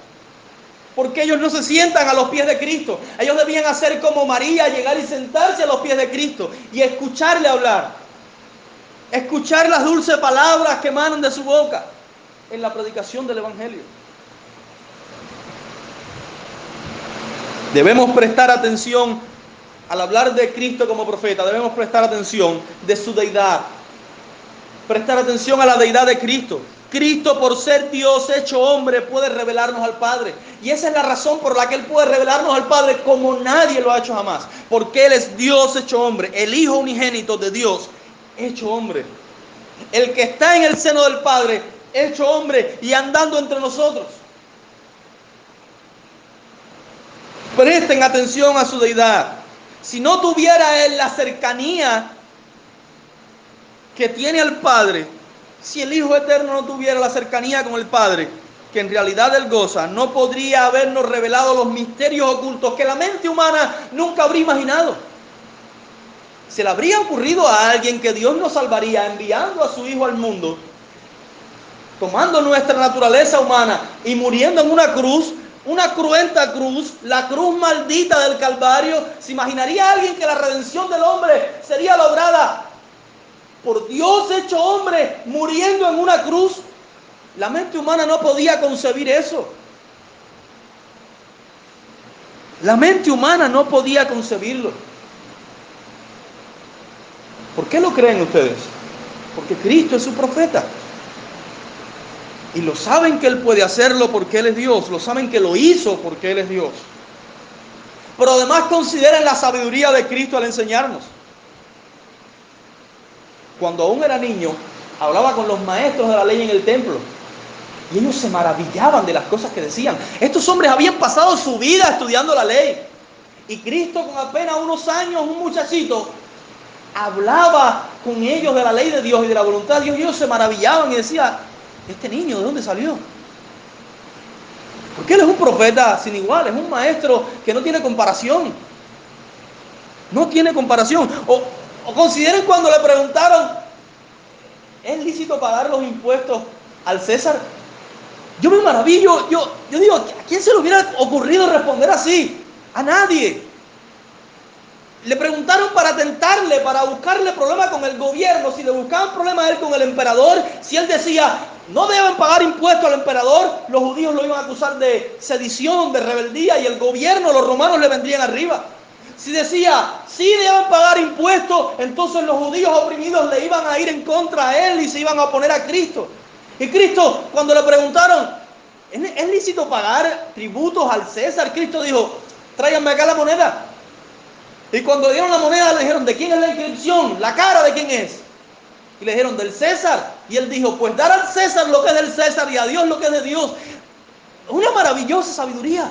Porque ellos no se sientan a los pies de Cristo. Ellos debían hacer como María, llegar y sentarse a los pies de Cristo y escucharle hablar. Escuchar las dulces palabras que emanan de su boca en la predicación del Evangelio. Debemos prestar atención al hablar de Cristo como profeta. Debemos prestar atención de su deidad. Prestar atención a la deidad de Cristo. Cristo por ser Dios hecho hombre puede revelarnos al Padre. Y esa es la razón por la que Él puede revelarnos al Padre como nadie lo ha hecho jamás. Porque Él es Dios hecho hombre, el Hijo unigénito de Dios hecho hombre. El que está en el seno del Padre hecho hombre y andando entre nosotros. Presten atención a su deidad. Si no tuviera Él la cercanía que tiene al Padre, si el Hijo Eterno no tuviera la cercanía con el Padre, que en realidad Él goza, no podría habernos revelado los misterios ocultos que la mente humana nunca habría imaginado. Se le habría ocurrido a alguien que Dios nos salvaría enviando a su Hijo al mundo, tomando nuestra naturaleza humana y muriendo en una cruz, una cruenta cruz, la cruz maldita del Calvario. ¿Se imaginaría alguien que la redención del hombre sería lograda por Dios hecho hombre, muriendo en una cruz. La mente humana no podía concebir eso. La mente humana no podía concebirlo. ¿Por qué lo creen ustedes? Porque Cristo es su profeta. Y lo saben que Él puede hacerlo porque Él es Dios. Lo saben que lo hizo porque Él es Dios. Pero además consideran la sabiduría de Cristo al enseñarnos cuando aún era niño, hablaba con los maestros de la ley en el templo. Y ellos se maravillaban de las cosas que decían. Estos hombres habían pasado su vida estudiando la ley. Y Cristo con apenas unos años, un muchachito, hablaba con ellos de la ley de Dios y de la voluntad de Dios. Y ellos se maravillaban y decían, este niño, ¿de dónde salió? Porque él es un profeta sin igual, es un maestro que no tiene comparación. No tiene comparación. O, o consideren cuando le preguntaron, ¿es lícito pagar los impuestos al César? Yo me maravillo, yo, yo digo, ¿a quién se le hubiera ocurrido responder así? A nadie. Le preguntaron para tentarle, para buscarle problema con el gobierno, si le buscaban problema a él con el emperador, si él decía, no deben pagar impuestos al emperador, los judíos lo iban a acusar de sedición, de rebeldía, y el gobierno, los romanos le vendrían arriba. Si decía, sí deben pagar impuestos, entonces los judíos oprimidos le iban a ir en contra a él y se iban a oponer a Cristo. Y Cristo, cuando le preguntaron, ¿es lícito pagar tributos al César? Cristo dijo, tráiganme acá la moneda. Y cuando dieron la moneda le dijeron, ¿de quién es la inscripción? ¿La cara de quién es? Y le dijeron, del César. Y él dijo, pues dar al César lo que es del César y a Dios lo que es de Dios. Una maravillosa sabiduría.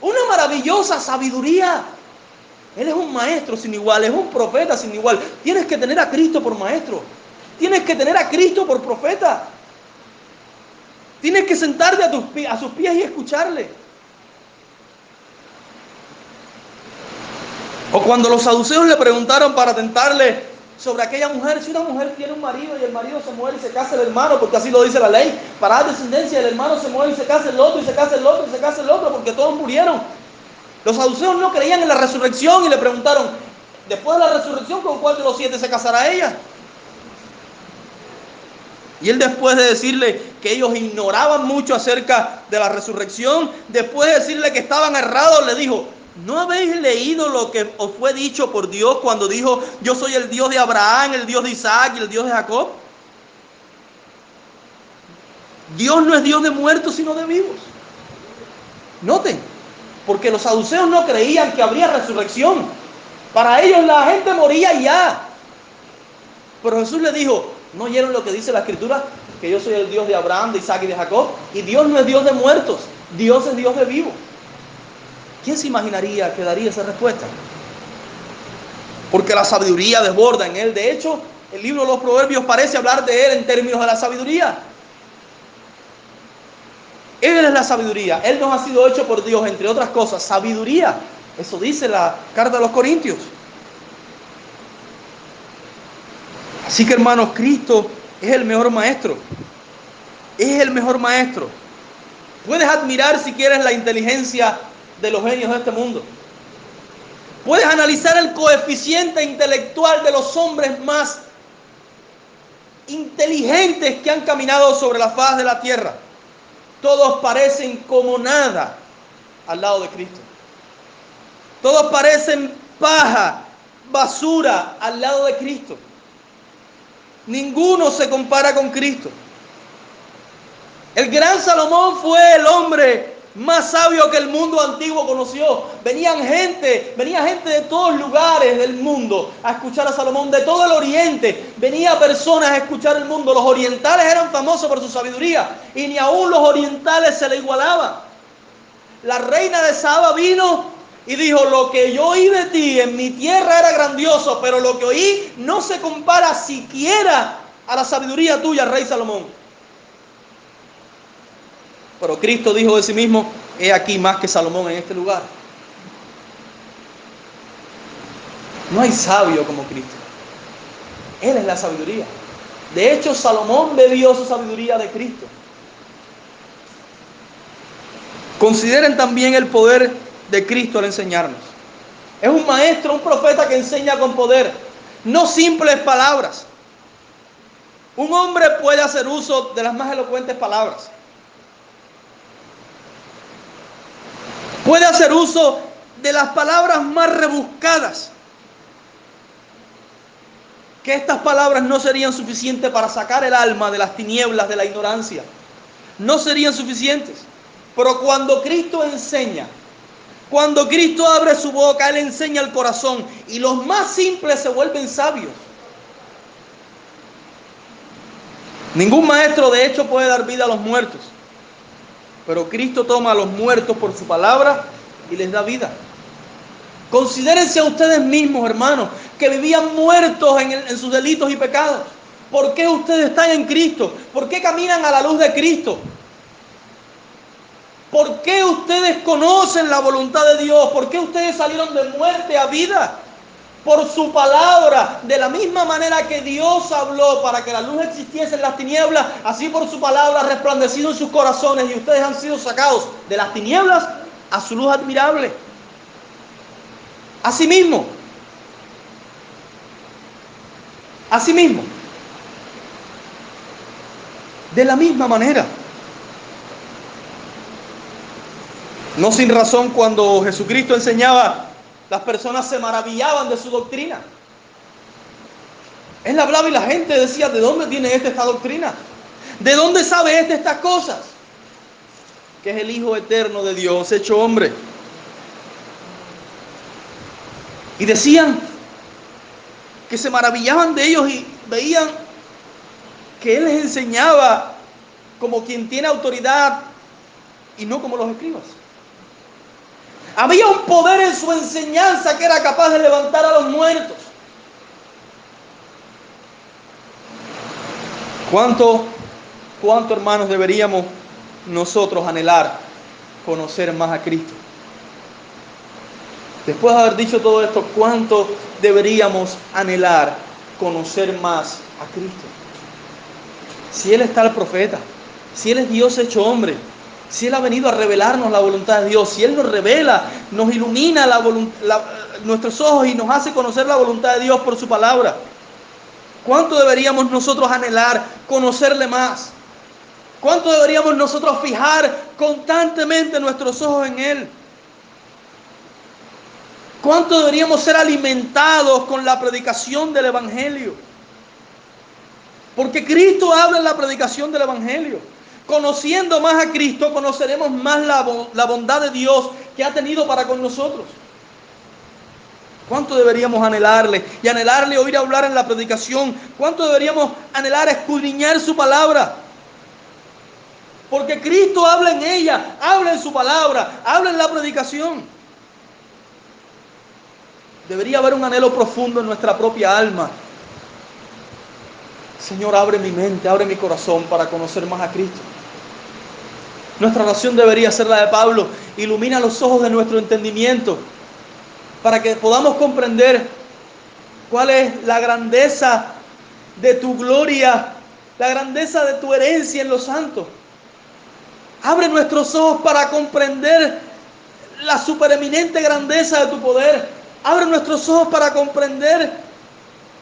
Una maravillosa sabiduría. Él es un maestro sin igual, es un profeta sin igual. Tienes que tener a Cristo por maestro. Tienes que tener a Cristo por profeta. Tienes que sentarte a, a sus pies y escucharle. O cuando los saduceos le preguntaron para tentarle sobre aquella mujer. Si una mujer tiene un marido y el marido se muere y se casa el hermano, porque así lo dice la ley, para la descendencia el hermano se muere y se casa el otro y se casa el otro y se casa el otro, porque todos murieron. Los saduceos no creían en la resurrección y le preguntaron, después de la resurrección, ¿con cuál de los siete se casará ella? Y él después de decirle que ellos ignoraban mucho acerca de la resurrección, después de decirle que estaban errados, le dijo, ¿no habéis leído lo que os fue dicho por Dios cuando dijo, yo soy el Dios de Abraham, el Dios de Isaac y el Dios de Jacob? Dios no es Dios de muertos, sino de vivos. Noten, porque los saduceos no creían que habría resurrección. Para ellos la gente moría ya. Pero Jesús le dijo, ¿No oyeron lo que dice la escritura? Que yo soy el Dios de Abraham, de Isaac y de Jacob. Y Dios no es Dios de muertos, Dios es Dios de vivos. ¿Quién se imaginaría que daría esa respuesta? Porque la sabiduría desborda en él. De hecho, el libro de los Proverbios parece hablar de él en términos de la sabiduría. Él es la sabiduría. Él nos ha sido hecho por Dios, entre otras cosas, sabiduría. Eso dice la carta de los Corintios. Así que hermanos, Cristo es el mejor maestro. Es el mejor maestro. Puedes admirar si quieres la inteligencia de los genios de este mundo. Puedes analizar el coeficiente intelectual de los hombres más inteligentes que han caminado sobre la faz de la tierra. Todos parecen como nada al lado de Cristo. Todos parecen paja, basura al lado de Cristo. Ninguno se compara con Cristo. El gran Salomón fue el hombre más sabio que el mundo antiguo conoció. Venían gente, venía gente de todos lugares del mundo a escuchar a Salomón, de todo el oriente. Venía personas a escuchar el mundo. Los orientales eran famosos por su sabiduría y ni aún los orientales se le igualaban. La reina de Saba vino y dijo, lo que yo oí de ti en mi tierra era grandioso, pero lo que oí no se compara siquiera a la sabiduría tuya, rey Salomón. Pero Cristo dijo de sí mismo, he aquí más que Salomón en este lugar. No hay sabio como Cristo. Él es la sabiduría. De hecho, Salomón bebió su sabiduría de Cristo. Consideren también el poder de Cristo al enseñarnos. Es un maestro, un profeta que enseña con poder, no simples palabras. Un hombre puede hacer uso de las más elocuentes palabras. Puede hacer uso de las palabras más rebuscadas. Que estas palabras no serían suficientes para sacar el alma de las tinieblas de la ignorancia. No serían suficientes. Pero cuando Cristo enseña, cuando Cristo abre su boca, Él enseña el corazón y los más simples se vuelven sabios. Ningún maestro de hecho puede dar vida a los muertos, pero Cristo toma a los muertos por su palabra y les da vida. Considérense a ustedes mismos, hermanos, que vivían muertos en, en sus delitos y pecados. ¿Por qué ustedes están en Cristo? ¿Por qué caminan a la luz de Cristo? ¿Por qué ustedes conocen la voluntad de Dios? ¿Por qué ustedes salieron de muerte a vida? Por su palabra, de la misma manera que Dios habló para que la luz existiese en las tinieblas, así por su palabra ha resplandecido en sus corazones y ustedes han sido sacados de las tinieblas a su luz admirable. Asimismo, asimismo, de la misma manera. No sin razón cuando Jesucristo enseñaba, las personas se maravillaban de su doctrina. Él hablaba y la gente decía, ¿de dónde tiene este esta doctrina? ¿De dónde sabe este estas cosas? Que es el Hijo eterno de Dios, hecho hombre. Y decían que se maravillaban de ellos y veían que Él les enseñaba como quien tiene autoridad y no como los escribas. Había un poder en su enseñanza que era capaz de levantar a los muertos. ¿Cuánto, cuánto hermanos deberíamos nosotros anhelar conocer más a Cristo? Después de haber dicho todo esto, ¿cuánto deberíamos anhelar conocer más a Cristo. Si Él está el profeta, si Él es Dios hecho hombre, si Él ha venido a revelarnos la voluntad de Dios, si Él nos revela, nos ilumina nuestros ojos y nos hace conocer la voluntad de Dios por su palabra, ¿cuánto deberíamos nosotros anhelar conocerle más? ¿Cuánto deberíamos nosotros fijar constantemente nuestros ojos en Él? ¿Cuánto deberíamos ser alimentados con la predicación del Evangelio? Porque Cristo habla en la predicación del Evangelio. Conociendo más a Cristo, conoceremos más la, la, bondad de Dios que ha tenido para con nosotros. ¿Cuánto deberíamos anhelarle? Y anhelarle oír hablar en la predicación. ¿Cuánto deberíamos anhelar escudriñar su palabra? Porque Cristo habla en ella, habla en su palabra, habla en la predicación. Debería haber un anhelo profundo en nuestra propia alma. Señor, abre mi mente, abre mi corazón para conocer más a Cristo. Nuestra oración debería ser la de Pablo. Ilumina los ojos de nuestro entendimiento para que podamos comprender cuál es la grandeza de tu gloria, la grandeza de tu herencia en los santos. Abre nuestros ojos para comprender la supereminente grandeza de tu poder, Abre nuestros ojos para comprender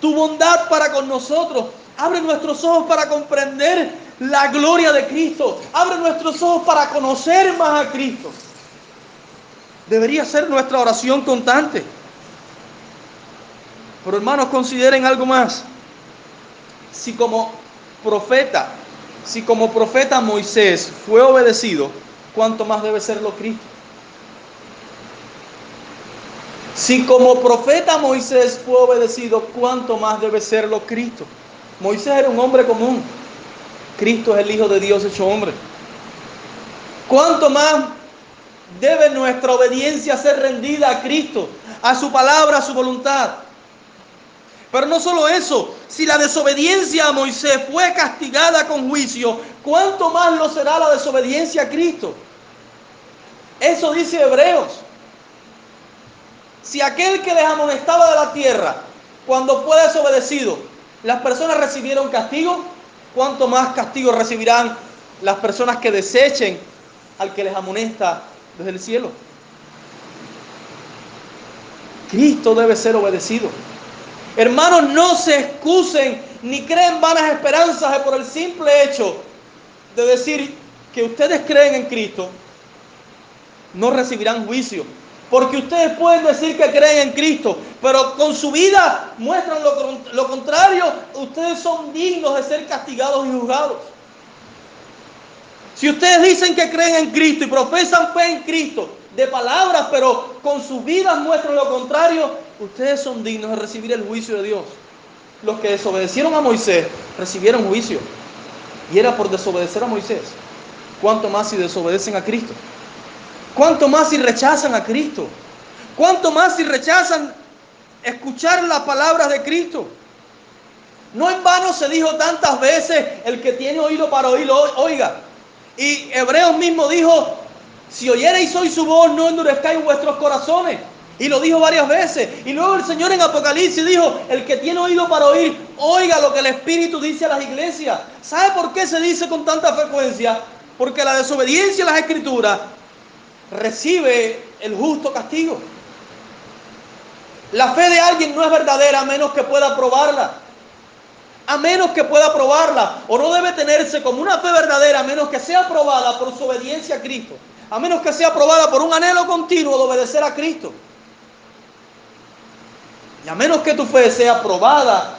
tu bondad para con nosotros. Abre nuestros ojos para comprender la gloria de Cristo. Abre nuestros ojos para conocer más a Cristo. Debería ser nuestra oración constante. Pero hermanos, consideren algo más. Si como profeta, si como profeta Moisés fue obedecido, ¿cuánto más debe serlo Cristo? Si como profeta Moisés fue obedecido, ¿cuánto más debe serlo Cristo? Moisés era un hombre común. Cristo es el Hijo de Dios hecho hombre. ¿Cuánto más debe nuestra obediencia ser rendida a Cristo, a su palabra, a su voluntad? Pero no solo eso, si la desobediencia a Moisés fue castigada con juicio, ¿cuánto más lo será la desobediencia a Cristo? Eso dice Hebreos. Si aquel que les amonestaba de la tierra, cuando fue desobedecido, las personas recibieron castigo, ¿cuánto más castigo recibirán las personas que desechen al que les amonesta desde el cielo? Cristo debe ser obedecido. Hermanos, no se excusen ni creen vanas esperanzas por el simple hecho de decir que ustedes creen en Cristo, no recibirán juicio. Porque ustedes pueden decir que creen en Cristo, pero con su vida muestran lo, contrario. Ustedes son dignos de ser castigados y juzgados. Si ustedes dicen que creen en Cristo y profesan fe en Cristo de palabras, pero con sus vidas muestran lo contrario, ustedes son dignos de recibir el juicio de Dios. Los que desobedecieron a Moisés recibieron juicio. Y era por desobedecer a Moisés. ¿Cuánto más si desobedecen a Cristo? ¿Cuánto más si rechazan a Cristo? ¿Cuánto más si rechazan escuchar las palabras de Cristo? No en vano se dijo tantas veces, el que tiene oído para oír, oiga. Y Hebreos mismo dijo, si oyereis hoy su voz, no endurezcáis vuestros corazones. Y lo dijo varias veces. Y luego el Señor en Apocalipsis dijo, el que tiene oído para oír, oiga lo que el Espíritu dice a las iglesias. ¿Sabe por qué se dice con tanta frecuencia? Porque la desobediencia a las escrituras recibe el justo castigo. La fe de alguien no es verdadera a menos que pueda probarla. A menos que pueda probarla. O no debe tenerse como una fe verdadera a menos que sea probada por su obediencia a Cristo. A menos que sea probada por un anhelo continuo de obedecer a Cristo. Y a menos que tu fe sea probada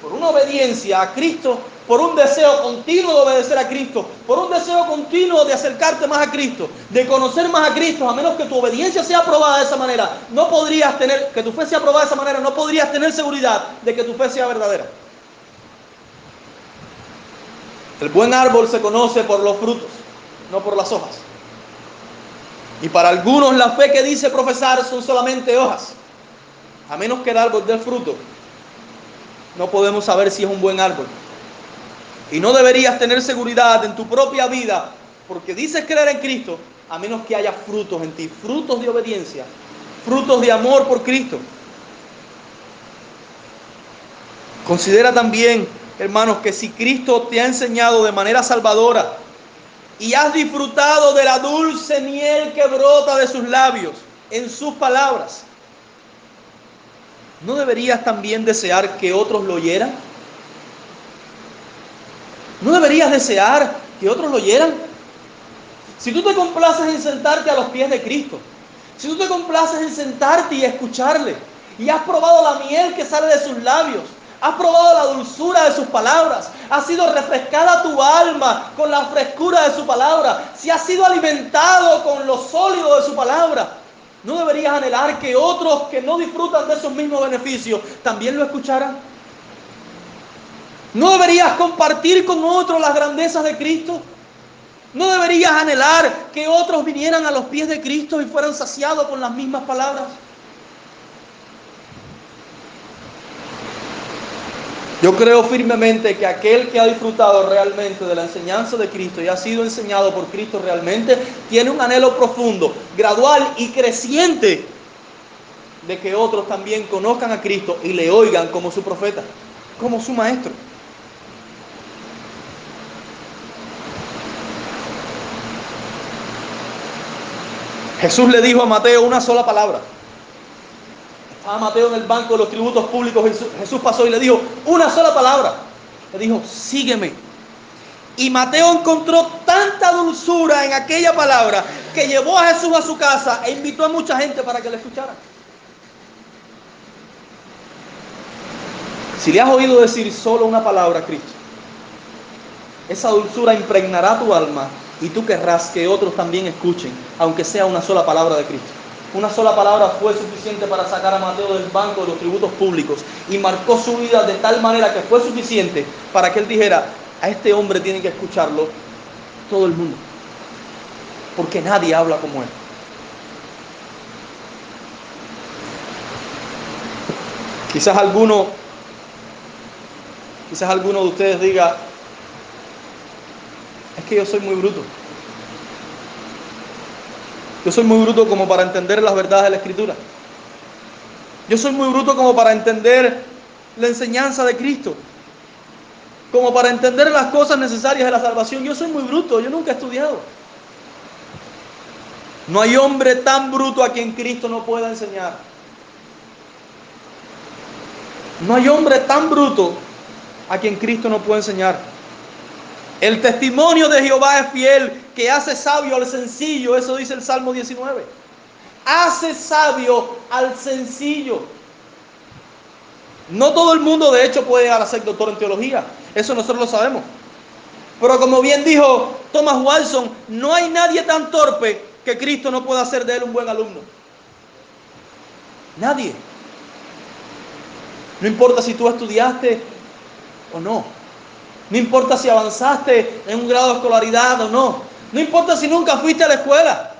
por una obediencia a Cristo, por un deseo continuo de obedecer a Cristo, por un deseo continuo de acercarte más a Cristo, de conocer más a Cristo, a menos que tu obediencia sea aprobada de esa manera, no podrías tener, que tu fe sea aprobada de esa manera, no podrías tener seguridad de que tu fe sea verdadera. El buen árbol se conoce por los frutos, no por las hojas. Y para algunos la fe que dice profesar son solamente hojas. A menos que el árbol dé fruto, no podemos saber si es un buen árbol. Y no deberías tener seguridad en tu propia vida porque dices creer en Cristo a menos que haya frutos en ti, frutos de obediencia, frutos de amor por Cristo. Considera también, hermanos, que si Cristo te ha enseñado de manera salvadora y has disfrutado de la dulce miel que brota de sus labios en sus palabras, ¿no deberías también desear que otros lo oyeran? ¿No deberías desear que otros lo oyeran? Si tú te complaces en sentarte a los pies de Cristo, si tú te complaces en sentarte y escucharle, y has probado la miel que sale de sus labios, has probado la dulzura de sus palabras, has sido refrescada tu alma con la frescura de su palabra, si has sido alimentado con lo sólido de su palabra, ¿no deberías anhelar que otros que no disfrutan de esos mismos beneficios también lo escucharan? ¿No deberías compartir con otros las grandezas de Cristo? ¿No deberías anhelar que otros vinieran a los pies de Cristo y fueran saciados con las mismas palabras? Yo creo firmemente que aquel que ha disfrutado realmente de la enseñanza de Cristo y ha sido enseñado por Cristo realmente, tiene un anhelo profundo, gradual y creciente de que otros también conozcan a Cristo y le oigan como su profeta, como su maestro. Jesús le dijo a Mateo una sola palabra. Estaba Mateo en el banco de los tributos públicos. Jesús pasó y le dijo una sola palabra. Le dijo, sígueme. Y Mateo encontró tanta dulzura en aquella palabra que llevó a Jesús a su casa e invitó a mucha gente para que le escuchara. Si le has oído decir solo una palabra a Cristo, esa dulzura impregnará tu alma y tú querrás que otros también escuchen, aunque sea una sola palabra de Cristo. Una sola palabra fue suficiente para sacar a Mateo del banco de los tributos públicos y marcó su vida de tal manera que fue suficiente para que él dijera, a este hombre tiene que escucharlo todo el mundo, porque nadie habla como él. Quizás alguno, quizás alguno de ustedes diga, es que yo soy muy bruto. Yo soy muy bruto como para entender las verdades de la Escritura. Yo soy muy bruto como para entender la enseñanza de Cristo. Como para entender las cosas necesarias de la salvación. Yo soy muy bruto, yo nunca he estudiado. No hay hombre tan bruto a quien Cristo no pueda enseñar. No hay hombre tan bruto a quien Cristo no pueda enseñar. El testimonio de Jehová es fiel, que hace sabio al sencillo, eso dice el Salmo 19. Hace sabio al sencillo. No todo el mundo, de hecho, puede llegar a ser doctor en teología. Eso nosotros lo sabemos. Pero como bien dijo Thomas Watson, no hay nadie tan torpe que Cristo no pueda hacer de él un buen alumno. Nadie. No importa si tú estudiaste o no. No importa si avanzaste en un grado de escolaridad o no. No importa si nunca fuiste a la escuela.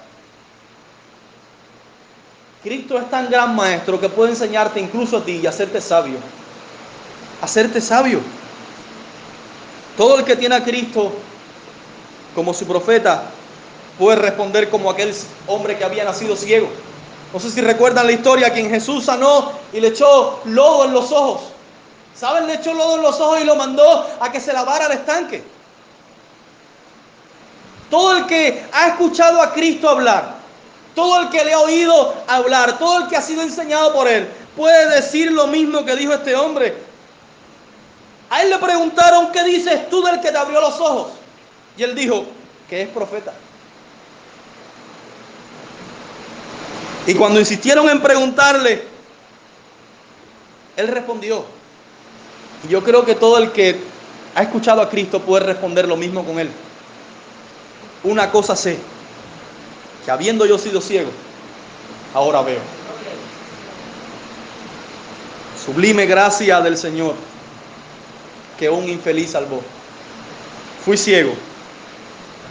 Cristo es tan gran maestro que puede enseñarte incluso a ti y hacerte sabio. Hacerte sabio. Todo el que tiene a Cristo como su profeta puede responder como aquel hombre que había nacido ciego. No sé si recuerdan la historia, quien Jesús sanó y le echó lodo en los ojos. ¿Saben? Le echó lodo en los ojos y lo mandó a que se lavara el estanque. Todo el que ha escuchado a Cristo hablar, todo el que le ha oído hablar, todo el que ha sido enseñado por él, puede decir lo mismo que dijo este hombre. A él le preguntaron, ¿qué dices tú del que te abrió los ojos? Y él dijo, que es profeta. Y cuando insistieron en preguntarle, él respondió, yo creo que todo el que ha escuchado a Cristo puede responder lo mismo con él. Una cosa sé, que habiendo yo sido ciego, ahora veo. Sublime gracia del Señor, que un infeliz salvó. Fui ciego,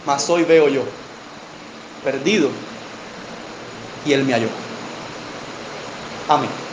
mas hoy veo yo, perdido, y Él me halló. Amén.